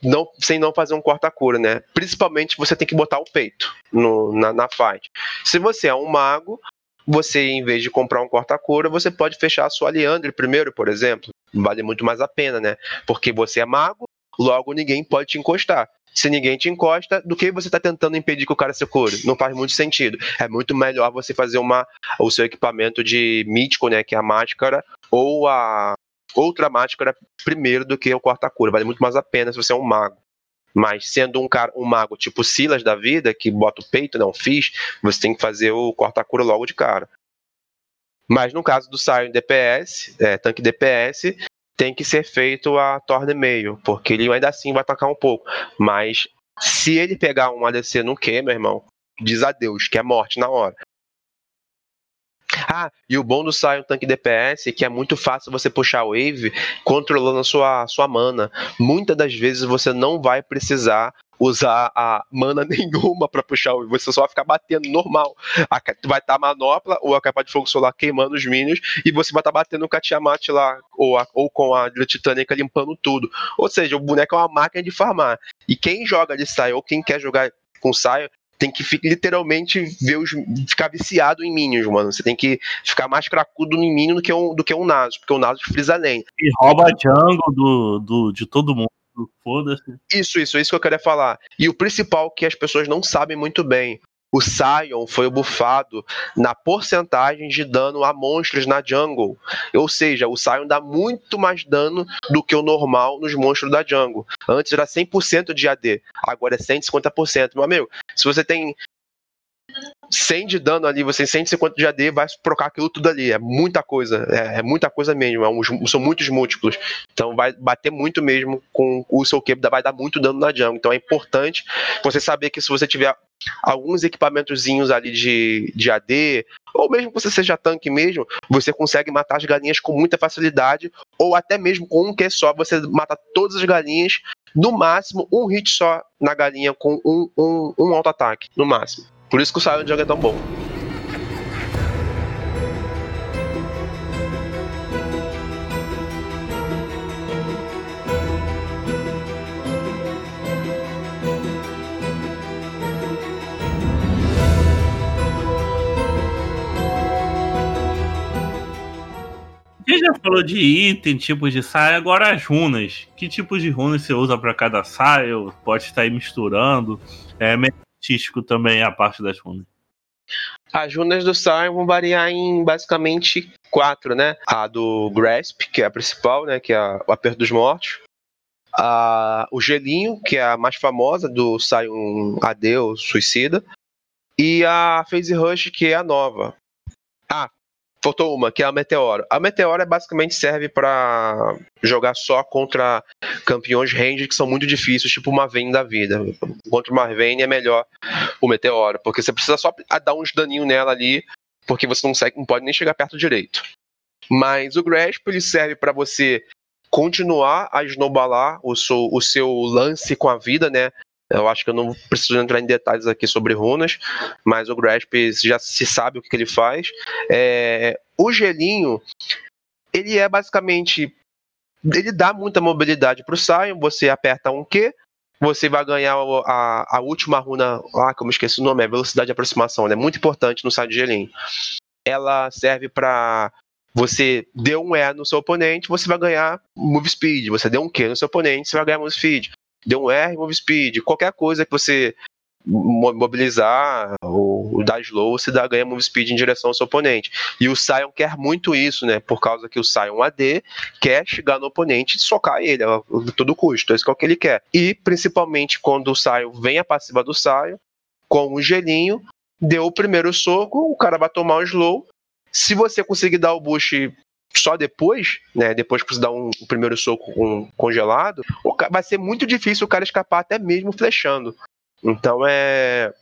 não, sem não fazer um corta-cura, né? Principalmente você tem que botar o peito no- na, na fight. Se você é um mago, você, em vez de comprar um corta-cura, você pode fechar a sua Liandre primeiro, por exemplo. Vale muito mais a pena, né? Porque você é mago, logo ninguém pode te encostar. Se ninguém te encosta, do que você está tentando impedir que o cara se cure? Não faz muito sentido. É muito melhor você fazer uma, o seu equipamento de mítico, né? Que é a máscara, ou a outra máscara primeiro do que o corta-cura. Vale muito mais a pena se você é um mago. Mas sendo um cara, um mago tipo Silas da vida, que bota o peito, não fiz, você tem que fazer o corta-cura logo de cara. Mas no caso do Sion DPS, é, tanque DPS, tem que ser feito a torne meio, porque ele ainda assim vai atacar um pouco. Mas se ele pegar um ADC no Q, meu irmão, diz adeus, que é morte na hora. Ah, e o bom do Sion tanque DPS é que é muito fácil você puxar a wave controlando a sua, sua mana. Muitas das vezes você não vai precisar usar a mana nenhuma para puxar o você só vai ficar batendo normal. Vai estar a manopla ou a capa de fogo solar queimando os minions e você vai estar batendo com a Tiamat lá ou, a- ou com a Titânica limpando tudo. Ou seja, o boneco é uma máquina de farmar. E quem joga de Sion ou quem quer jogar com Sion tem que literalmente ver os, ficar viciado em minions, mano. Você tem que ficar mais cracudo em minion do que um, do que um Nasus, porque o Nasus frisa além. E rouba jungle do, do, de todo mundo. Foda-se. Isso, isso, é isso que eu queria falar. E o principal que as pessoas não sabem muito bem. O Sion foi bufado na porcentagem de dano a monstros na jungle. Ou seja, o Sion dá muito mais dano do que o normal nos monstros da jungle. Antes era 100% de AD, agora é 150%. Meu amigo, se você tem 100 de dano ali, você tem 150 de AD, vai trocar aquilo tudo ali. É muita coisa, é, é muita coisa mesmo. é um- são muitos múltiplos. Então vai bater muito mesmo com o seu Q, vai dar muito dano na jungle. Então é importante você saber que se você tiver alguns equipamentozinhos ali de, de AD, ou mesmo que você seja tanque mesmo, você consegue matar as galinhas com muita facilidade, ou até mesmo com um Q só, você mata todas as galinhas, no máximo um hit só na galinha com um, um, um auto-ataque, no máximo. Por isso que o Silent Jungle é tão bom. Você já falou de item, tipos de saia, agora as runas. Que tipos de runas você usa pra cada saia? Pode estar aí misturando. É artístico também a parte das runas. As runas do Sion vão variar em basicamente quatro, né? A do Grasp, que é a principal, né? Que é o Aperto dos Mortos. A, o Gelinho, que é a mais famosa do Sion AD, ou Suicida. E a Phase Rush, que é a nova. Faltou uma, que é a Meteoro. A Meteoro é basicamente serve pra jogar só contra campeões range que são muito difíceis, tipo uma Vayne da vida. Contra uma Vayne é melhor o Meteoro, porque você precisa só dar uns daninhos nela ali, porque você não, consegue, não pode nem chegar perto direito. Mas o Grasp ele serve para você continuar a snowballar o seu, o seu lance com a vida, né? Eu acho que eu não preciso entrar em detalhes aqui sobre runas, mas o Grasp já se sabe o que, que ele faz. É, o gelinho, ele é basicamente. Ele dá muita mobilidade para o Sion, você aperta um Q, você vai ganhar a, a última runa, ah, que eu me esqueci o nome, é velocidade de aproximação, ela é muito importante no site de gelinho. Ela serve para você deu um E no seu oponente, você vai ganhar move speed. Você deu um Q no seu oponente, você vai ganhar move speed. Deu um R, move speed. Qualquer coisa que você mo- mobilizar ou dar slow, você dá, ganha move speed em direção ao seu oponente. E o Sion quer muito isso, né? Por causa que o Sion AD quer chegar no oponente e socar ele a todo custo. Esse que é o que ele quer. E principalmente quando o Sion vem a passiva do Sion, com o gelinho, deu o primeiro soco, o cara vai tomar um slow. Se você conseguir dar o boost só depois, né? Depois que você dá um, o primeiro soco com congelado, o ca- vai ser muito difícil o cara escapar até mesmo flechando. Então é.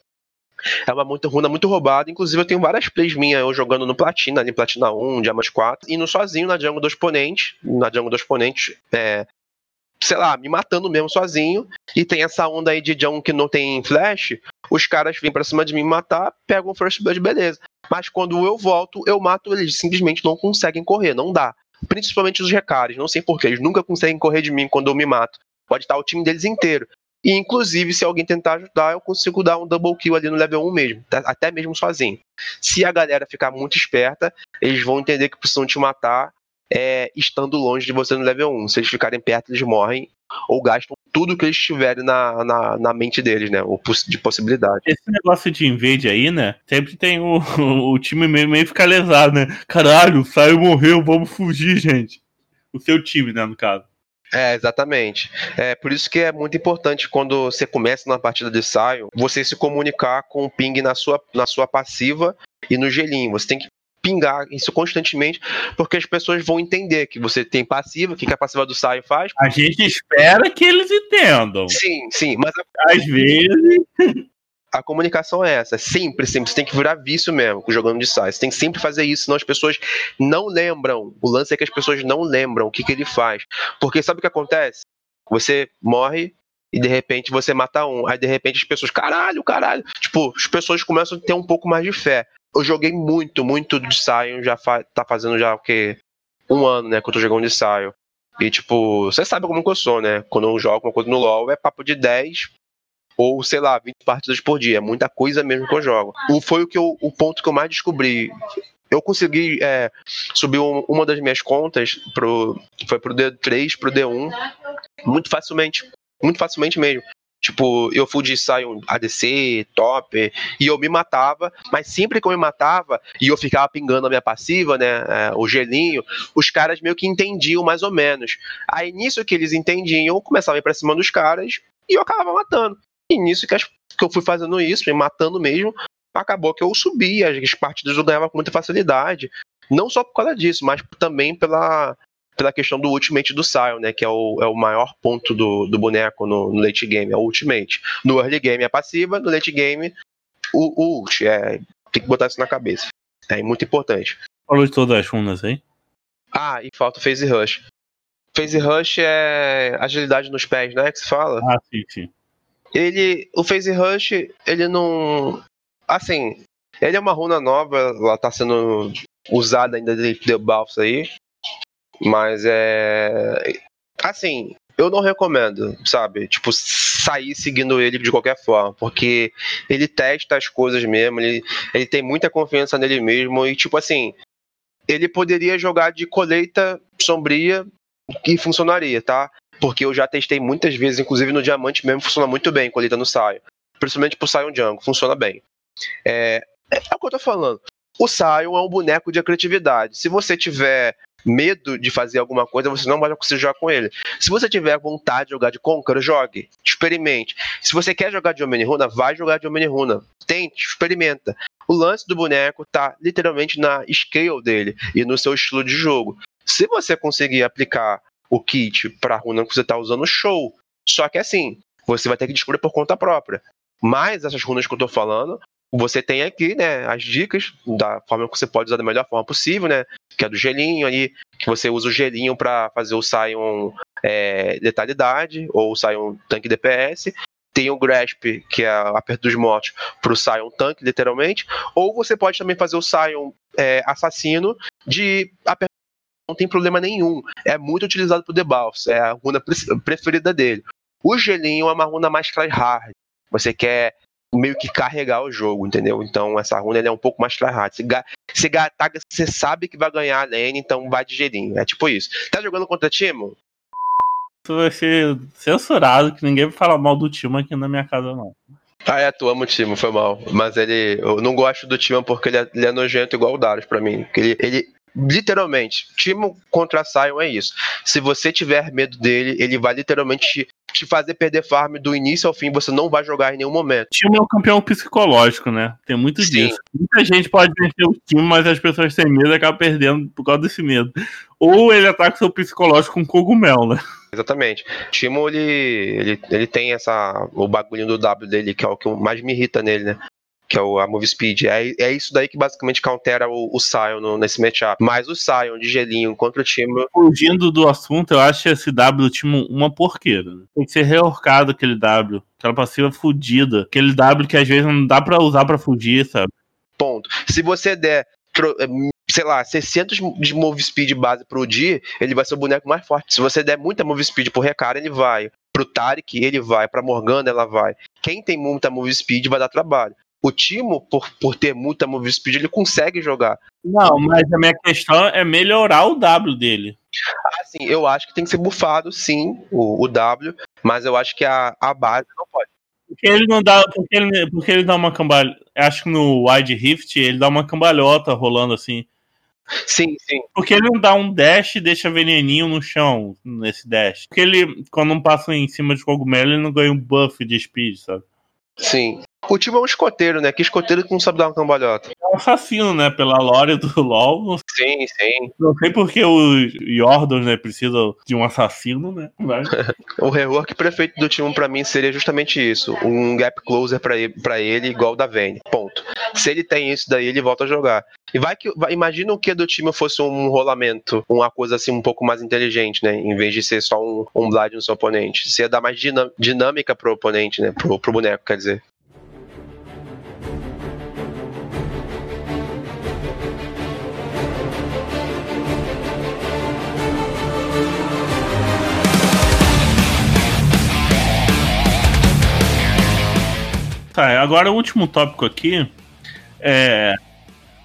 É uma muito, runa muito roubada. Inclusive, eu tenho várias plays minhas eu jogando no Platina, ali Platina 1, Diamante 4, indo sozinho na jungle do exponente. Na jungle do exponente, é, sei lá, me matando mesmo sozinho. E tem essa onda aí de jungle que não tem flash. Os caras vêm pra cima de mim matar, pegam o First Blood, beleza. Mas quando eu volto, eu mato eles. Simplesmente não conseguem correr, não dá. Principalmente os recares, não sei porquê. Eles nunca conseguem correr de mim quando eu me mato. Pode estar o time deles inteiro. E inclusive, se alguém tentar ajudar, eu consigo dar um double kill ali no level 1 mesmo, até mesmo sozinho. Se a galera ficar muito esperta, eles vão entender que precisam te matar é, estando longe de você no level 1. Se eles ficarem perto, eles morrem ou gastam tudo que eles tiverem na, na, na mente deles, né? Ou de possibilidade. Esse negócio de invade aí, né? Sempre tem o, o time meio, meio ficar lesado, né? Caralho, saiu, morreu, vamos fugir, gente. O seu time, né, no caso. É, exatamente. É por isso que é muito importante quando você começa na partida de Sion, você se comunicar com o ping na sua, na sua passiva e no gelinho. Você tem que pingar isso constantemente, porque as pessoas vão entender que você tem passiva, o que que a passiva do Sion faz. A gente espera que eles entendam. Sim, sim, mas a, Às vezes, a comunicação é essa. Sempre, sempre. Você tem que virar vício mesmo jogando de Sion. Você tem que sempre fazer isso, senão as pessoas não lembram. O lance é que as pessoas não lembram o que, que ele faz. Porque sabe o que acontece? Você morre e de repente você mata um. Aí de repente as pessoas, caralho, caralho. Tipo, as pessoas começam a ter um pouco mais de fé. Eu joguei muito, muito de Sion, já fa tá fazendo já o quê? Um ano, né, que eu tô jogando de Sion. E tipo, você sabe como que eu sou, né? Quando eu jogo uma coisa no LoL é papo de 10 ou sei lá, 20 partidas por dia. É muita coisa mesmo que eu jogo. O, foi o, que eu, o ponto que eu mais descobri. Eu consegui é, subir um- uma das minhas contas pro, foi pro D3, pro D1, muito facilmente. Muito facilmente mesmo. Tipo, eu fui de Sion ADC, top, e eu me matava, mas sempre que eu me matava e eu ficava pingando a minha passiva, né, é, o gelinho, os caras meio que entendiam mais ou menos. Aí nisso que eles entendiam, começava a ir pra cima dos caras e eu acabava matando. E nisso que, as- que eu fui fazendo isso, me matando mesmo, acabou que eu subi, as, as partidas eu ganhava com muita facilidade. Não só por causa disso, mas também pela, pela questão do ultimate do Sion, né? Que é o, é o maior ponto do, do boneco no, no late game, é o ultimate. No early game é passiva, no late game o, o ult. É, tem que botar isso na cabeça. É muito importante. falou de todas as runas aí. Ah, e falta o Phase Rush. Phase Rush é agilidade nos pés, né? Que se fala. Ah, sim, sim. ele o Phase Rush ele não assim ele é uma runa nova ela tá sendo usada ainda de debuffs aí mas é assim eu não recomendo sabe tipo sair seguindo ele de qualquer forma porque ele testa as coisas mesmo ele, ele tem muita confiança nele mesmo e tipo assim ele poderia jogar de colheita sombria e funcionaria tá porque eu já testei muitas vezes, inclusive no diamante mesmo funciona muito bem colheita no Sion. Principalmente pro Sion Jungle, funciona bem. É, é o que eu tô falando. O Sion é um boneco de criatividade. Se você tiver medo de fazer alguma coisa, você não vai conseguir jogar com ele. Se você tiver vontade de jogar de Conqueror, jogue. Experimente. Se você quer jogar de Omni Runa, vai jogar de Omni Runa. Tente, experimenta. O lance do boneco tá literalmente na scale dele e no seu estilo de jogo. Se você conseguir aplicar o kit para a runa que você está usando, show. Só que assim, você vai ter que descobrir por conta própria. Mas essas runas que eu estou falando, você tem aqui, né, as dicas da forma que você pode usar da melhor forma possível, né? Que é do gelinho ali, que você usa o gelinho para fazer o Sion é, letalidade, ou o Sion tanque DPS. Tem o Grasp, que é o aperto dos mortos, para o Sion tanque, literalmente. Ou você pode também fazer o Sion é, assassino de aperto não tem problema nenhum. É muito utilizado por debuffs, é a runa pre- preferida dele. O gelinho é uma runa mais tryhard. Você quer meio que carregar o jogo, entendeu? Então essa runa ele é um pouco mais tryhard. Se, gatar, você sabe que vai ganhar a lane, então vai de gelinho. É tipo isso. Tá jogando contra Timo? Isso vai ser censurado, que ninguém vai falar mal do time aqui na minha casa, não. Ah, é, tu ama o Timo, foi mal. Mas ele. Eu não gosto do Timo porque ele é, ele é nojento igual o Darius pra mim. Ele, ele. Literalmente, Timo contra Sion é isso. Se você tiver medo dele, ele vai literalmente te, fazer perder farm do início ao fim, você não vai jogar em nenhum momento. O time é um campeão psicológico, né? Tem muito Sim. disso. Muita gente pode vencer o time, mas as pessoas têm medo e acabam perdendo por causa desse medo. Ou ele ataca o seu psicológico com cogumelo, né? Exatamente. O Timo, ele, ele, ele tem essa. O bagulho do W dele, que é o que mais me irrita nele, né? Que é o, a Move Speed. É, é isso daí que basicamente countera o, o Sion no- nesse matchup. Mas o Sion de gelinho contra o Timo. Fugindo do assunto, eu acho esse W do time uma porqueira. né? Tem que ser reorcado aquele W. Aquela passiva fudida. Aquele W que às vezes não dá pra usar pra fugir, sabe? Ponto. Se você der, sei lá, 600 de Move Speed base pro Di, ele vai ser o boneco mais forte. Se você der muita Move Speed pro Recara, ele vai. Pro Tarik, ele vai. Pra Morgana, ela vai. Quem tem muita Move Speed vai dar trabalho. O Timo, por, por ter muita Move Speed, ele consegue jogar. Não, mas a minha questão é melhorar o W dele. Assim, eu acho que tem que ser bufado, sim, o, o W, mas eu acho que a, a base não pode. Porque ele não dá. Porque ele, porque ele dá uma cambalhota. Acho que no Wide Rift ele dá uma cambalhota rolando assim. Sim, sim. Porque ele não dá um dash e deixa veneninho no chão nesse dash. Porque ele, quando não passa em cima de cogumelo, ele não ganha um buff de speed, sabe? Sim. O Timo é um escoteiro, né? Que escoteiro que não sabe dar uma cambalhota. É um assassino, né? Pela lore do LoL. Sim, sim. Não sei porque os Yordles, né, precisam de um assassino, né? Mas... O rework perfeito do Timo pra mim seria justamente isso. Um gap closer pra ele, pra ele igual o da Vayne. Ponto. Se ele tem isso daí, ele volta a jogar. E vai que. Vai, imagina o que do time fosse um rolamento, uma coisa assim um pouco mais inteligente, né? Em vez de ser só um, um blind no seu oponente. Você ia dar mais dinâmica pro oponente, né? Pro, pro boneco, quer dizer. Tá, agora o último tópico aqui é.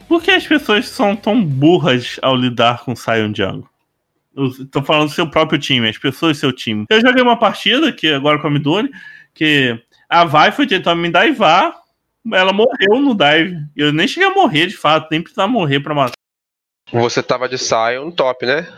Por que as pessoas são tão burras ao lidar com Sion? Eu tô falando do seu próprio time, as pessoas do seu time. Eu joguei uma partida que agora com a Midori, que a Vai foi tentar me daivar, ela morreu no dive. Eu nem cheguei a morrer de fato, nem precisava morrer pra matar. Você tava de Sion top, né?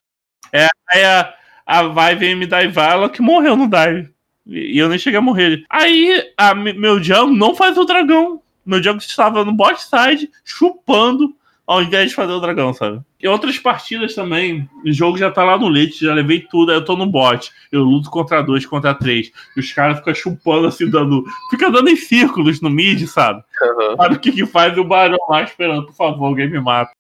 Aí a, a Vai veio me daivar, ela que morreu no dive. E eu nem cheguei a morrer. Aí a, me- meu jungle não faz o dragão. Meu jungle estava no bot side, chupando, ao invés de fazer o dragão, sabe? E outras partidas também, o jogo já tá lá no leite, já levei tudo, aí eu tô no bot. Eu luto contra dois, contra três. E os caras ficam chupando assim, dando. Fica dando em círculos no mid, sabe? Sabe o que que faz? E o barão lá esperando, por favor, alguém me mata.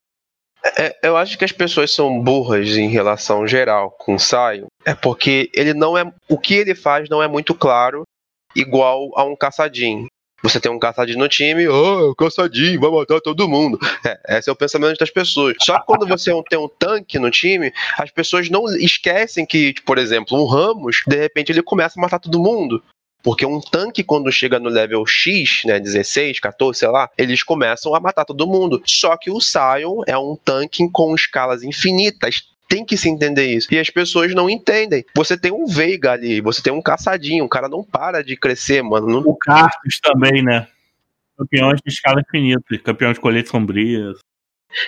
É, eu acho que as pessoas são burras em relação geral com o Sion. É porque ele não é. O que ele faz não é muito claro, igual a um caçadinho. Você tem um caçadinho no time, oh, caçadinho, vai matar todo mundo. É, esse é o pensamento das pessoas. Só que quando você tem um tanque no time, as pessoas não esquecem que, por exemplo, um Ramos, de repente ele começa a matar todo mundo. Porque um tanque, quando chega no level X, né, 16, 14, sei lá, eles começam a matar todo mundo. Só que o Sion é um tanque com escalas infinitas. Tem que se entender isso. E as pessoas não entendem. Você tem um Veiga ali, você tem um caçadinho, o cara não para de crescer, mano. Não- O Cartus também, né? Campeões de escala infinita, campeão de colheita sombria.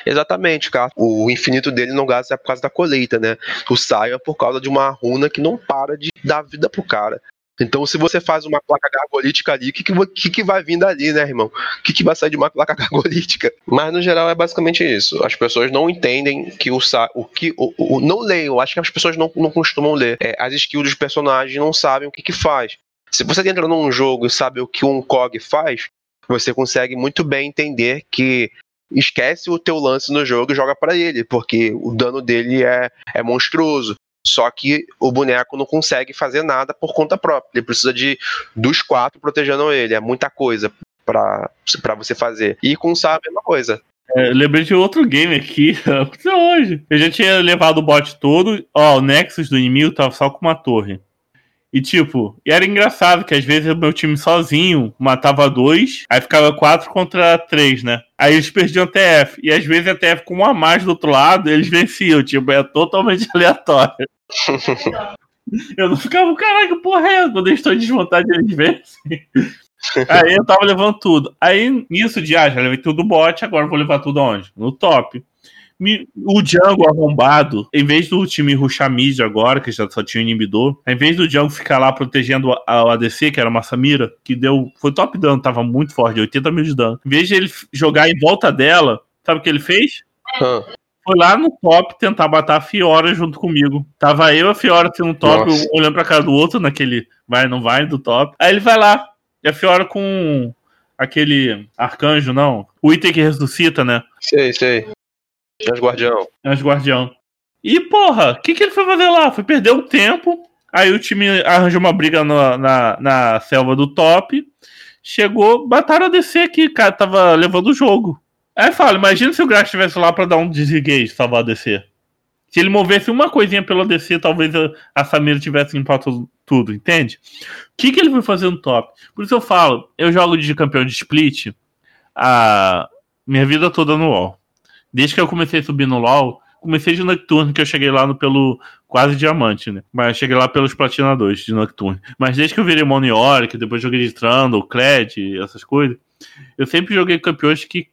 Exatamente, cara. O infinito dele não gasta é por causa da colheita, né? O Sion é por causa de uma runa que não para de dar vida pro cara. Então, se você faz uma placa gargolítica ali, o que, que, que, vai vir dali, né, irmão? O que, que vai sair de uma placa gargolítica? Mas, no geral, é basicamente isso. As pessoas não entendem que o, o que. O, o- não eu acho que as pessoas não, não costumam ler. É, as skills dos personagens não sabem o que, que faz. Se você entra num jogo e sabe o que um COG faz, você consegue muito bem entender que esquece o teu lance no jogo e joga pra ele, porque o dano dele é, é monstruoso. Só que o boneco não consegue fazer nada por conta própria. Ele precisa de dos quatro protegendo ele. É muita coisa pra você fazer. E com o Sá é a mesma coisa. É, lembrei de outro game aqui, aconteceu hoje. Eu já tinha levado o bot todo, ó, o Nexus do inimigo tava só com uma torre. E tipo, e era engraçado que às vezes o meu time sozinho matava dois, aí ficava quatro contra três, né? Aí eles perdiam TF. E às vezes a TF com um a mais do outro lado, eles venciam. Tipo, é totalmente aleatório. Eu não ficava, caralho, porra é? Quando eles estão em desvantagem, eles vencem. Aí eu tava levando tudo. Aí nisso de, ah, já levei tudo do bot, agora vou levar tudo aonde? No top. O Django arrombado, em vez do time rushar mid agora, que já só tinha o inibidor, em vez do Django ficar lá protegendo a- ADC, que era uma Samira, que deu. Foi top dano, tava muito forte, 80 mil de dano. Em vez de ele jogar em volta dela, sabe o que ele fez? Ah, Foi lá no top tentar matar a Fiora junto comigo. Tava eu e a Fiora assim, no top, Nossa. olhando pra cara do outro, naquele vai, não vai do top. Aí ele vai lá, e a Fiora com aquele arcanjo, não. O item que ressuscita, né? sei, sei. As guardião. Anjo Guardião. E, porra, o que, que ele foi fazer lá? Foi perder o tempo. Aí o time arranjou uma briga na, na, na selva do top. Chegou, mataram a DC aqui, cara, tava levando o jogo. Aí fala, imagina se o Grax estivesse lá pra dar um desengage, salvar a DC. Se ele movesse uma coisinha pela DC, talvez a, a Samira tivesse limpado tudo, entende? O que, que ele foi fazer no top? Por isso eu falo, eu jogo de campeão de split a minha vida toda no LoL. Desde que eu comecei a subir no LoL, comecei de Nocturne, que eu cheguei lá no, pelo quase diamante, né? Mas cheguei lá pelos Platina 2 de Nocturne. Mas desde que eu virei Mono Yorick, depois joguei de Trundle, Kled, essas coisas, eu sempre joguei campeões que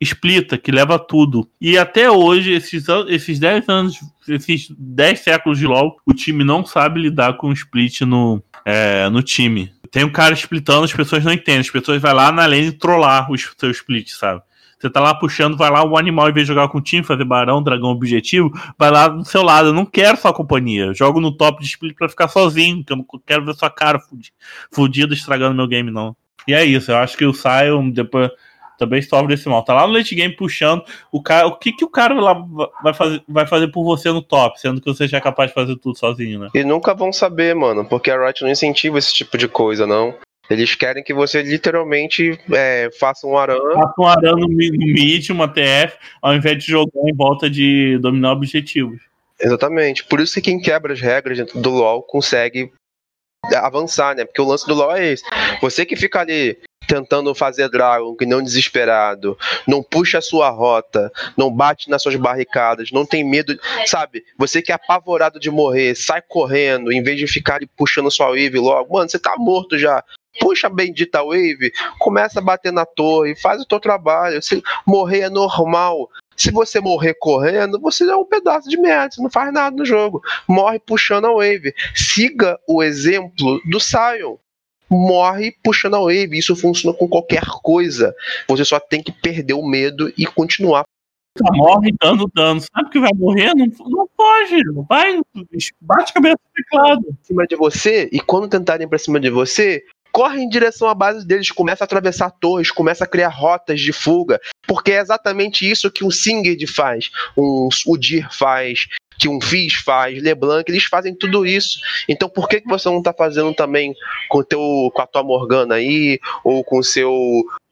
explita, que leva tudo. E até hoje, esses, esses 10 anos, esses 10 séculos de LoL, o time não sabe lidar com o split no, é, no time. Tem um cara splitando, as pessoas não entendem. As pessoas vão lá na lane trollar o seu split, sabe? Você tá lá puxando, vai lá o animal, em vez de jogar com o time, fazer barão, dragão objetivo, vai lá do seu lado. Eu não quero sua companhia. Eu jogo no top de split pra ficar sozinho, que eu não quero ver sua cara fudi- fudida estragando meu game, não. E é isso, eu acho que o Sion depois também sofre desse mal. Tá lá no late game puxando. O, cara, o que, que o cara lá vai fazer, vai fazer por você no top, sendo que você já é capaz de fazer tudo sozinho, né? E nunca vão saber, mano, porque a Riot não incentiva esse tipo de coisa, não. Eles querem que você literalmente é, faça um aran. Passa um no mi- no mid, uma TF, ao invés de jogar em volta de dominar objetivos. Exatamente. Por isso que quem quebra as regras dentro do LoL consegue avançar, né? Porque o lance do LoL é esse. Você que fica ali tentando fazer Dragon, que não desesperado, não puxa a sua rota, não bate nas suas barricadas, não tem medo, sabe? Você que é apavorado de morrer, sai correndo, em vez de ficar ali puxando sua wave logo, mano, você tá morto já. Puxa a bendita wave, começa a bater na torre, faz o teu trabalho. Se morrer é normal. Se você morrer correndo, você é um pedaço de merda, você não faz nada no jogo. Morre puxando a wave. Siga o exemplo do Sion. Morre puxando a wave. Isso funciona com qualquer coisa. Você só tem que perder o medo e continuar. Só morre dando dano. Sabe que vai morrer? Não, não foge. Vai, bate a cabeça no teclado. Em cima de você, e quando tentarem pra cima de você, corre em direção à base deles, começa a atravessar torres, começa a criar rotas de fuga, porque é exatamente isso que um Singed faz, um Udir faz, que um Fizz faz, LeBlanc, eles fazem tudo isso. Então por que, que você não tá fazendo também com, teu, com a tua Morgana aí, ou com o seu.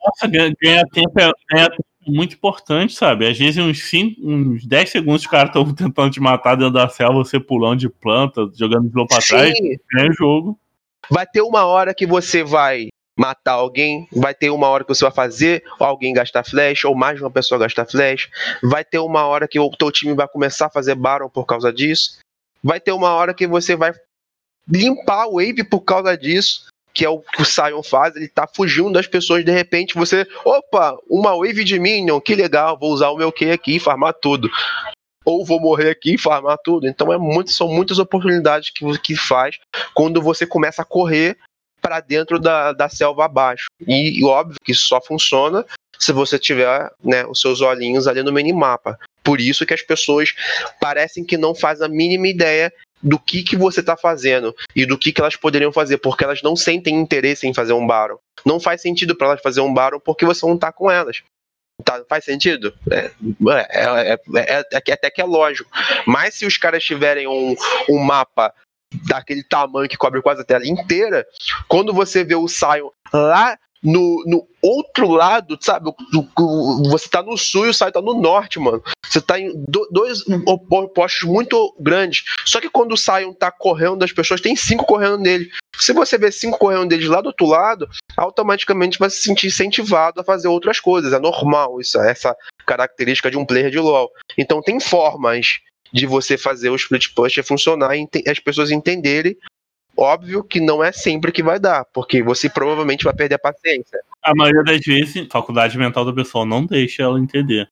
Nossa, ganhar tempo é, tempo muito importante, sabe? Às vezes, uns, 5, uns 10 segundos, os caras estão tentando te matar dentro da selva, você pulando de planta, jogando slow pra trás, Sim, ganha o jogo. Vai ter uma hora que você vai matar alguém, vai ter uma hora que você vai fazer alguém gastar flash, ou mais de uma pessoa gastar flash, vai ter uma hora que o teu time vai começar a fazer Baron por causa disso, vai ter uma hora que você vai limpar a wave por causa disso, que é o que o Sion faz, ele tá fugindo das pessoas, de repente você, opa, uma wave de minion, que legal, vou usar o meu Q aqui e farmar tudo. Ou vou morrer aqui e farmar tudo. Então é muito, são muitas oportunidades que, que faz quando você começa a correr para dentro da, da selva abaixo. E, e óbvio que isso só funciona se você tiver né, os seus olhinhos ali no minimapa. Por isso que as pessoas parecem que não fazem a mínima ideia do que, que você está fazendo e do que, que elas poderiam fazer, porque elas não sentem interesse em fazer um Baron. Não faz sentido para elas fazer um Baron porque você não tá com elas. Tá, faz sentido? É, é, é, é, é até que é lógico. Mas se os caras tiverem um, um mapa daquele tamanho que cobre quase a tela inteira, quando você vê o Sion lá no, no outro lado, sabe? Você tá no sul e o Sion tá no norte, mano. Você tá em do- dois opostos muito grandes. Só que quando o Sion tá correndo das pessoas, tem cinco correndo nele. Se você vê cinco correndo deles lá do outro lado, automaticamente vai se sentir incentivado a fazer outras coisas. É normal isso, é essa característica de um player de LoL. Então tem formas de você fazer o split push funcionar e as pessoas entenderem. Óbvio que não é sempre que vai dar, porque você provavelmente vai perder a paciência. A maioria das vezes, a faculdade mental da pessoa não deixa ela entender.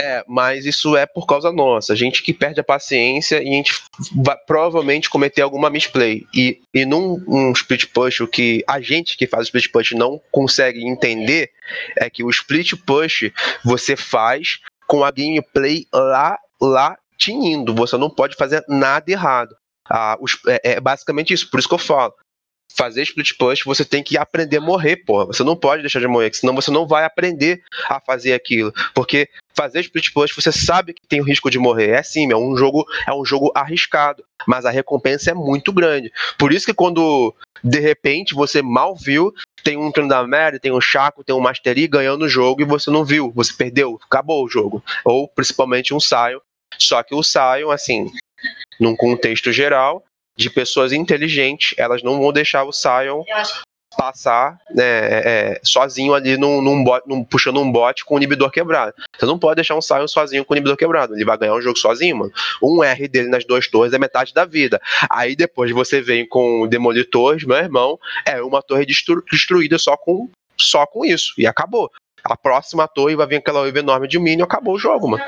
É, mas isso é por causa nossa. A gente que perde a paciência e a gente vai provavelmente cometer alguma misplay. E, e num um split push, o que a gente que faz o split push não consegue entender é que o split push você faz com a gameplay lá, lá tinindo. Você não pode fazer nada errado. Ah, os, é, é basicamente isso, por isso que eu falo fazer split push, você tem que aprender a morrer, porra. Você não pode deixar de morrer, senão você não vai aprender a fazer aquilo. Porque fazer split push, você sabe que tem o risco de morrer. É sim, é um jogo, é um jogo arriscado, mas a recompensa é muito grande. Por isso que quando de repente você mal viu, tem um Trindamere, tem um Chaco, tem um Mastery ganhando o jogo e você não viu, você perdeu, acabou o jogo. Ou principalmente um Sion. Só que o Sion, assim, num contexto geral, de pessoas inteligentes, elas não vão deixar o Sion passar né, é, é, sozinho ali num, num, bot, num, puxando um bot com o inibidor quebrado. Você não pode deixar um Sion sozinho com o inibidor quebrado. Ele vai ganhar um jogo sozinho, mano. Um R dele nas duas torres é metade da vida. Aí depois você vem com demolitores, meu irmão, é uma torre destru, destruída só com, só com isso. E acabou a próxima torre vai vir aquela wave enorme de minion, acabou o jogo, mano.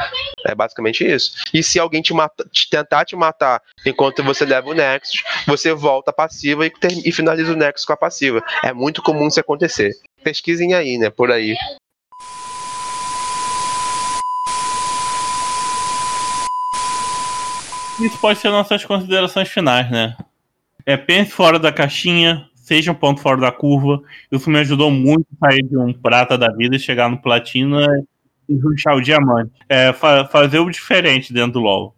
É basicamente isso. E se alguém te, mata, te tentar te matar enquanto você leva o Nexus, você volta passiva e, e finaliza o Nexus com a passiva. É muito comum isso acontecer. Pesquisem aí, né? Por aí. Isso pode ser nossas considerações finais, né? É, pense fora da caixinha, seja um ponto fora da curva. Isso me ajudou muito a sair de um prata da vida e chegar no platina e ruxar o diamante. É, fa fazer o diferente dentro do LoL.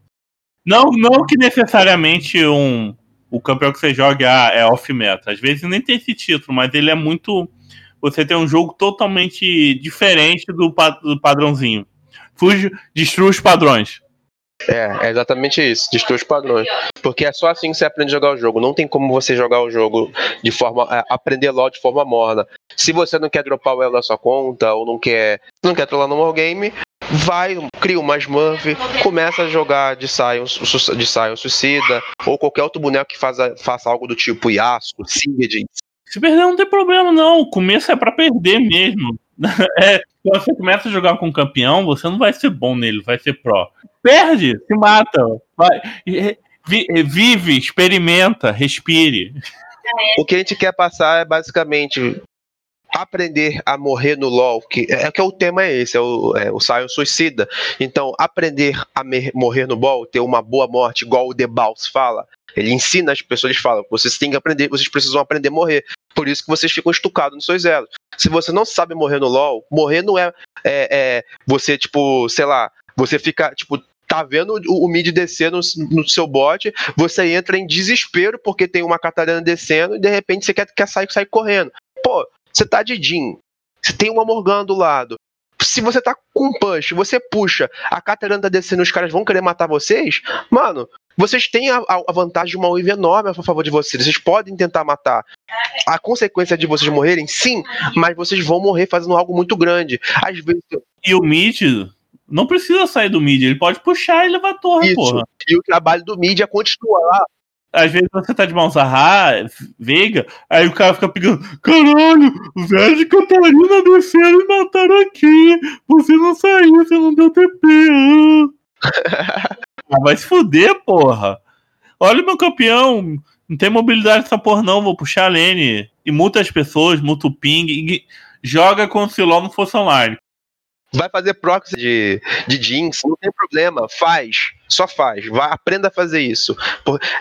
Não, não que necessariamente um, o campeão que você joga é off-meta. Às vezes nem tem esse título, mas ele é muito. Você tem um jogo totalmente diferente do, do padrãozinho. Fuge, destrua os padrões. É, é exatamente isso, destrua os padrões. Porque é só assim que você aprende a jogar o jogo. Não tem como você jogar o jogo de forma. É, aprender LOL de forma morna. Se você não quer dropar o elo da sua conta, ou não quer. não quer trollar no game, vai, cria uma Smurf, começa a jogar de Sion, de Sion Suicida, ou qualquer outro boneco que faça, faça algo do tipo Yasuo, Singed. Se perder não tem problema, não. O começo é para perder mesmo. É, quando você começa a jogar com um campeão, você não vai ser bom nele, vai ser pró. Perde, se mata. Vai, vive, experimenta, respire. O que a gente quer passar é basicamente aprender a morrer no LoL, que é, é que o tema é esse, é o, é, o Sion suicida. Então, aprender a morrer no LoL, ter uma boa morte, igual o The Boss fala. Ele ensina as pessoas, ele fala, vocês têm que aprender, vocês precisam aprender a morrer. Por isso que vocês ficam estucados nos seus elos. Se você não sabe morrer no LoL, morrer não é, é, é você, tipo, sei lá, você fica, tipo, tá vendo o, o mid descer no, no, seu bot, você entra em desespero porque tem uma Catarina descendo e de repente você quer, quer sair, sair correndo. Pô, você tá de Jin, você tem uma Morgana do lado. Se você tá com punch, você puxa, a Catarina tá descendo os caras vão querer matar vocês, mano, vocês têm a, a vantagem de uma wave enorme a favor de vocês. Vocês podem tentar matar. A consequência de vocês morrerem, sim, mas vocês vão morrer fazendo algo muito grande. Às vezes. E o mid não precisa sair do mid, ele pode puxar e levar a torre, Isso. porra. E o trabalho do mid é continuar às vezes você tá de mãos a Veiga, aí o cara fica pegando, caralho, os velhos de Catarina desceram e mataram aqui, você não saiu, você não deu TP. Ah. vai se fuder, porra. Olha o meu campeão, não tem mobilidade nessa porra não, vou puxar a lane. E multa as pessoas, multa o ping, e joga como se LOL não fosse online. Vai fazer proxy de, de jeans, não tem problema, faz, só faz, vai, aprenda a fazer isso.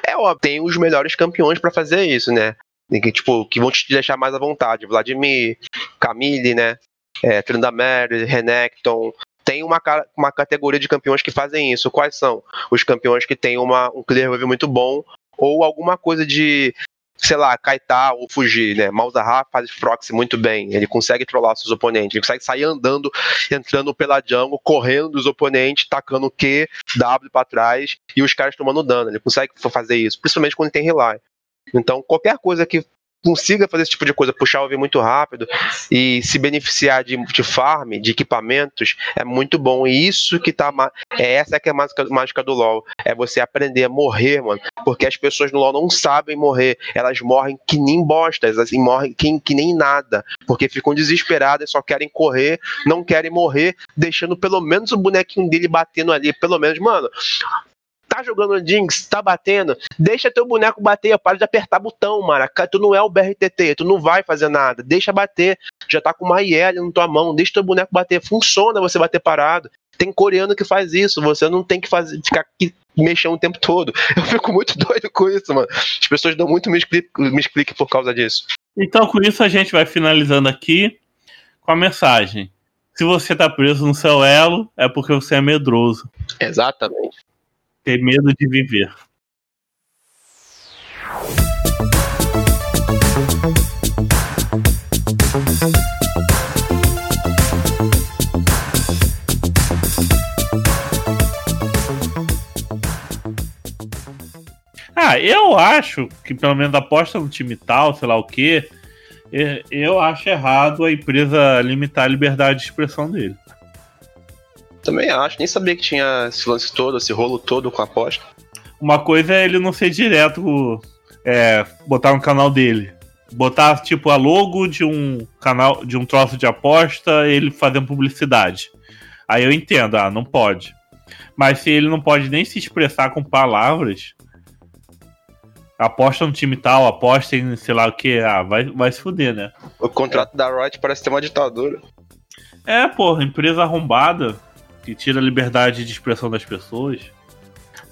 É óbvio, tem os melhores campeões para fazer isso, né? Que, tipo, que vão te deixar mais à vontade. Vladimir, Camille, né? É, Tryndamere, Renekton. Tem uma, uma categoria de campeões que fazem isso. Quais são? Os campeões que têm uma, um clear wave muito bom ou alguma coisa de sei lá, kaitar ou fugir, né? Malzahar faz proxy muito bem, ele consegue trollar seus oponentes, ele consegue sair andando, entrando pela jungle, correndo dos oponentes, tacando Q, W para trás e os caras tomando dano, ele consegue fazer isso, principalmente quando tem rely. Então, qualquer coisa que consiga fazer esse tipo de coisa, puxar o OV muito rápido e se beneficiar de, de farm, de equipamentos, é muito bom. E isso que tá. É essa que é a mágica, mágica do LoL. É você aprender a morrer, mano. Porque as pessoas no LoL não sabem morrer. Elas morrem que nem bostas, assim, morrem que, que nem nada. Porque ficam desesperadas, só querem correr, não querem morrer, deixando pelo menos o bonequinho dele batendo ali. Pelo menos, mano, tá jogando Jinx, tá batendo, deixa teu boneco bater, para de apertar botão, mano. Tu não é o BRTT, tu não vai fazer nada, deixa bater. Já tá com uma IL na tua mão, deixa teu boneco bater. Funciona você bater parado. Tem coreano que faz isso, você não tem que fazer, ficar aqui mexendo o tempo todo. Eu fico muito doido com isso, mano. As pessoas dão muito me explique por causa disso. Então, com isso, a gente vai finalizando aqui com a mensagem. Se você tá preso no seu elo, é porque você é medroso. Exatamente. Ter medo de viver. Ah, eu acho que pelo menos aposta no time tal, sei lá o quê. Eu acho errado a empresa limitar a liberdade de expressão dele. Também acho, nem sabia que tinha esse lance todo, esse rolo todo com a aposta. Uma coisa é ele não ser direto, é, botar no canal dele. Botar, tipo, a logo de um canal, de um troço de aposta, ele fazendo publicidade. Aí eu entendo, ah, não pode. Mas se ele não pode nem se expressar com palavras, aposta no time tal, aposta em sei lá o que, ah, vai, vai se fuder, né? O contrato da Riot parece ter uma ditadura. É, porra, empresa arrombada que tira a liberdade de expressão das pessoas.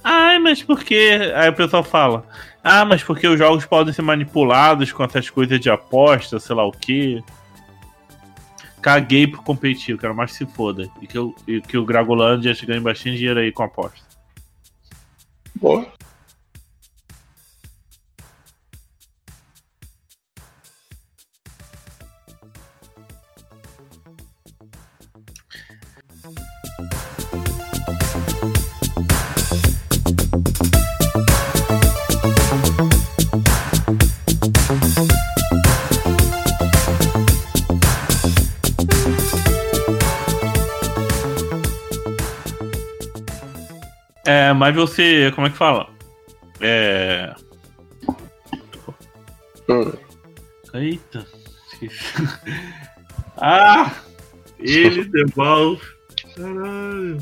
Ai, mas por que. Aí o pessoal fala: Ah, mas porque os jogos podem ser manipulados com essas coisas de aposta, sei lá o que. Caguei por competir, quero mais que se foda. E que, eu, e que o Gragolândia ganhe bastante dinheiro aí com aposta. Boa. mais você. Como é que fala? É. Hum. Eita. ah! Ele devolve. Caralho.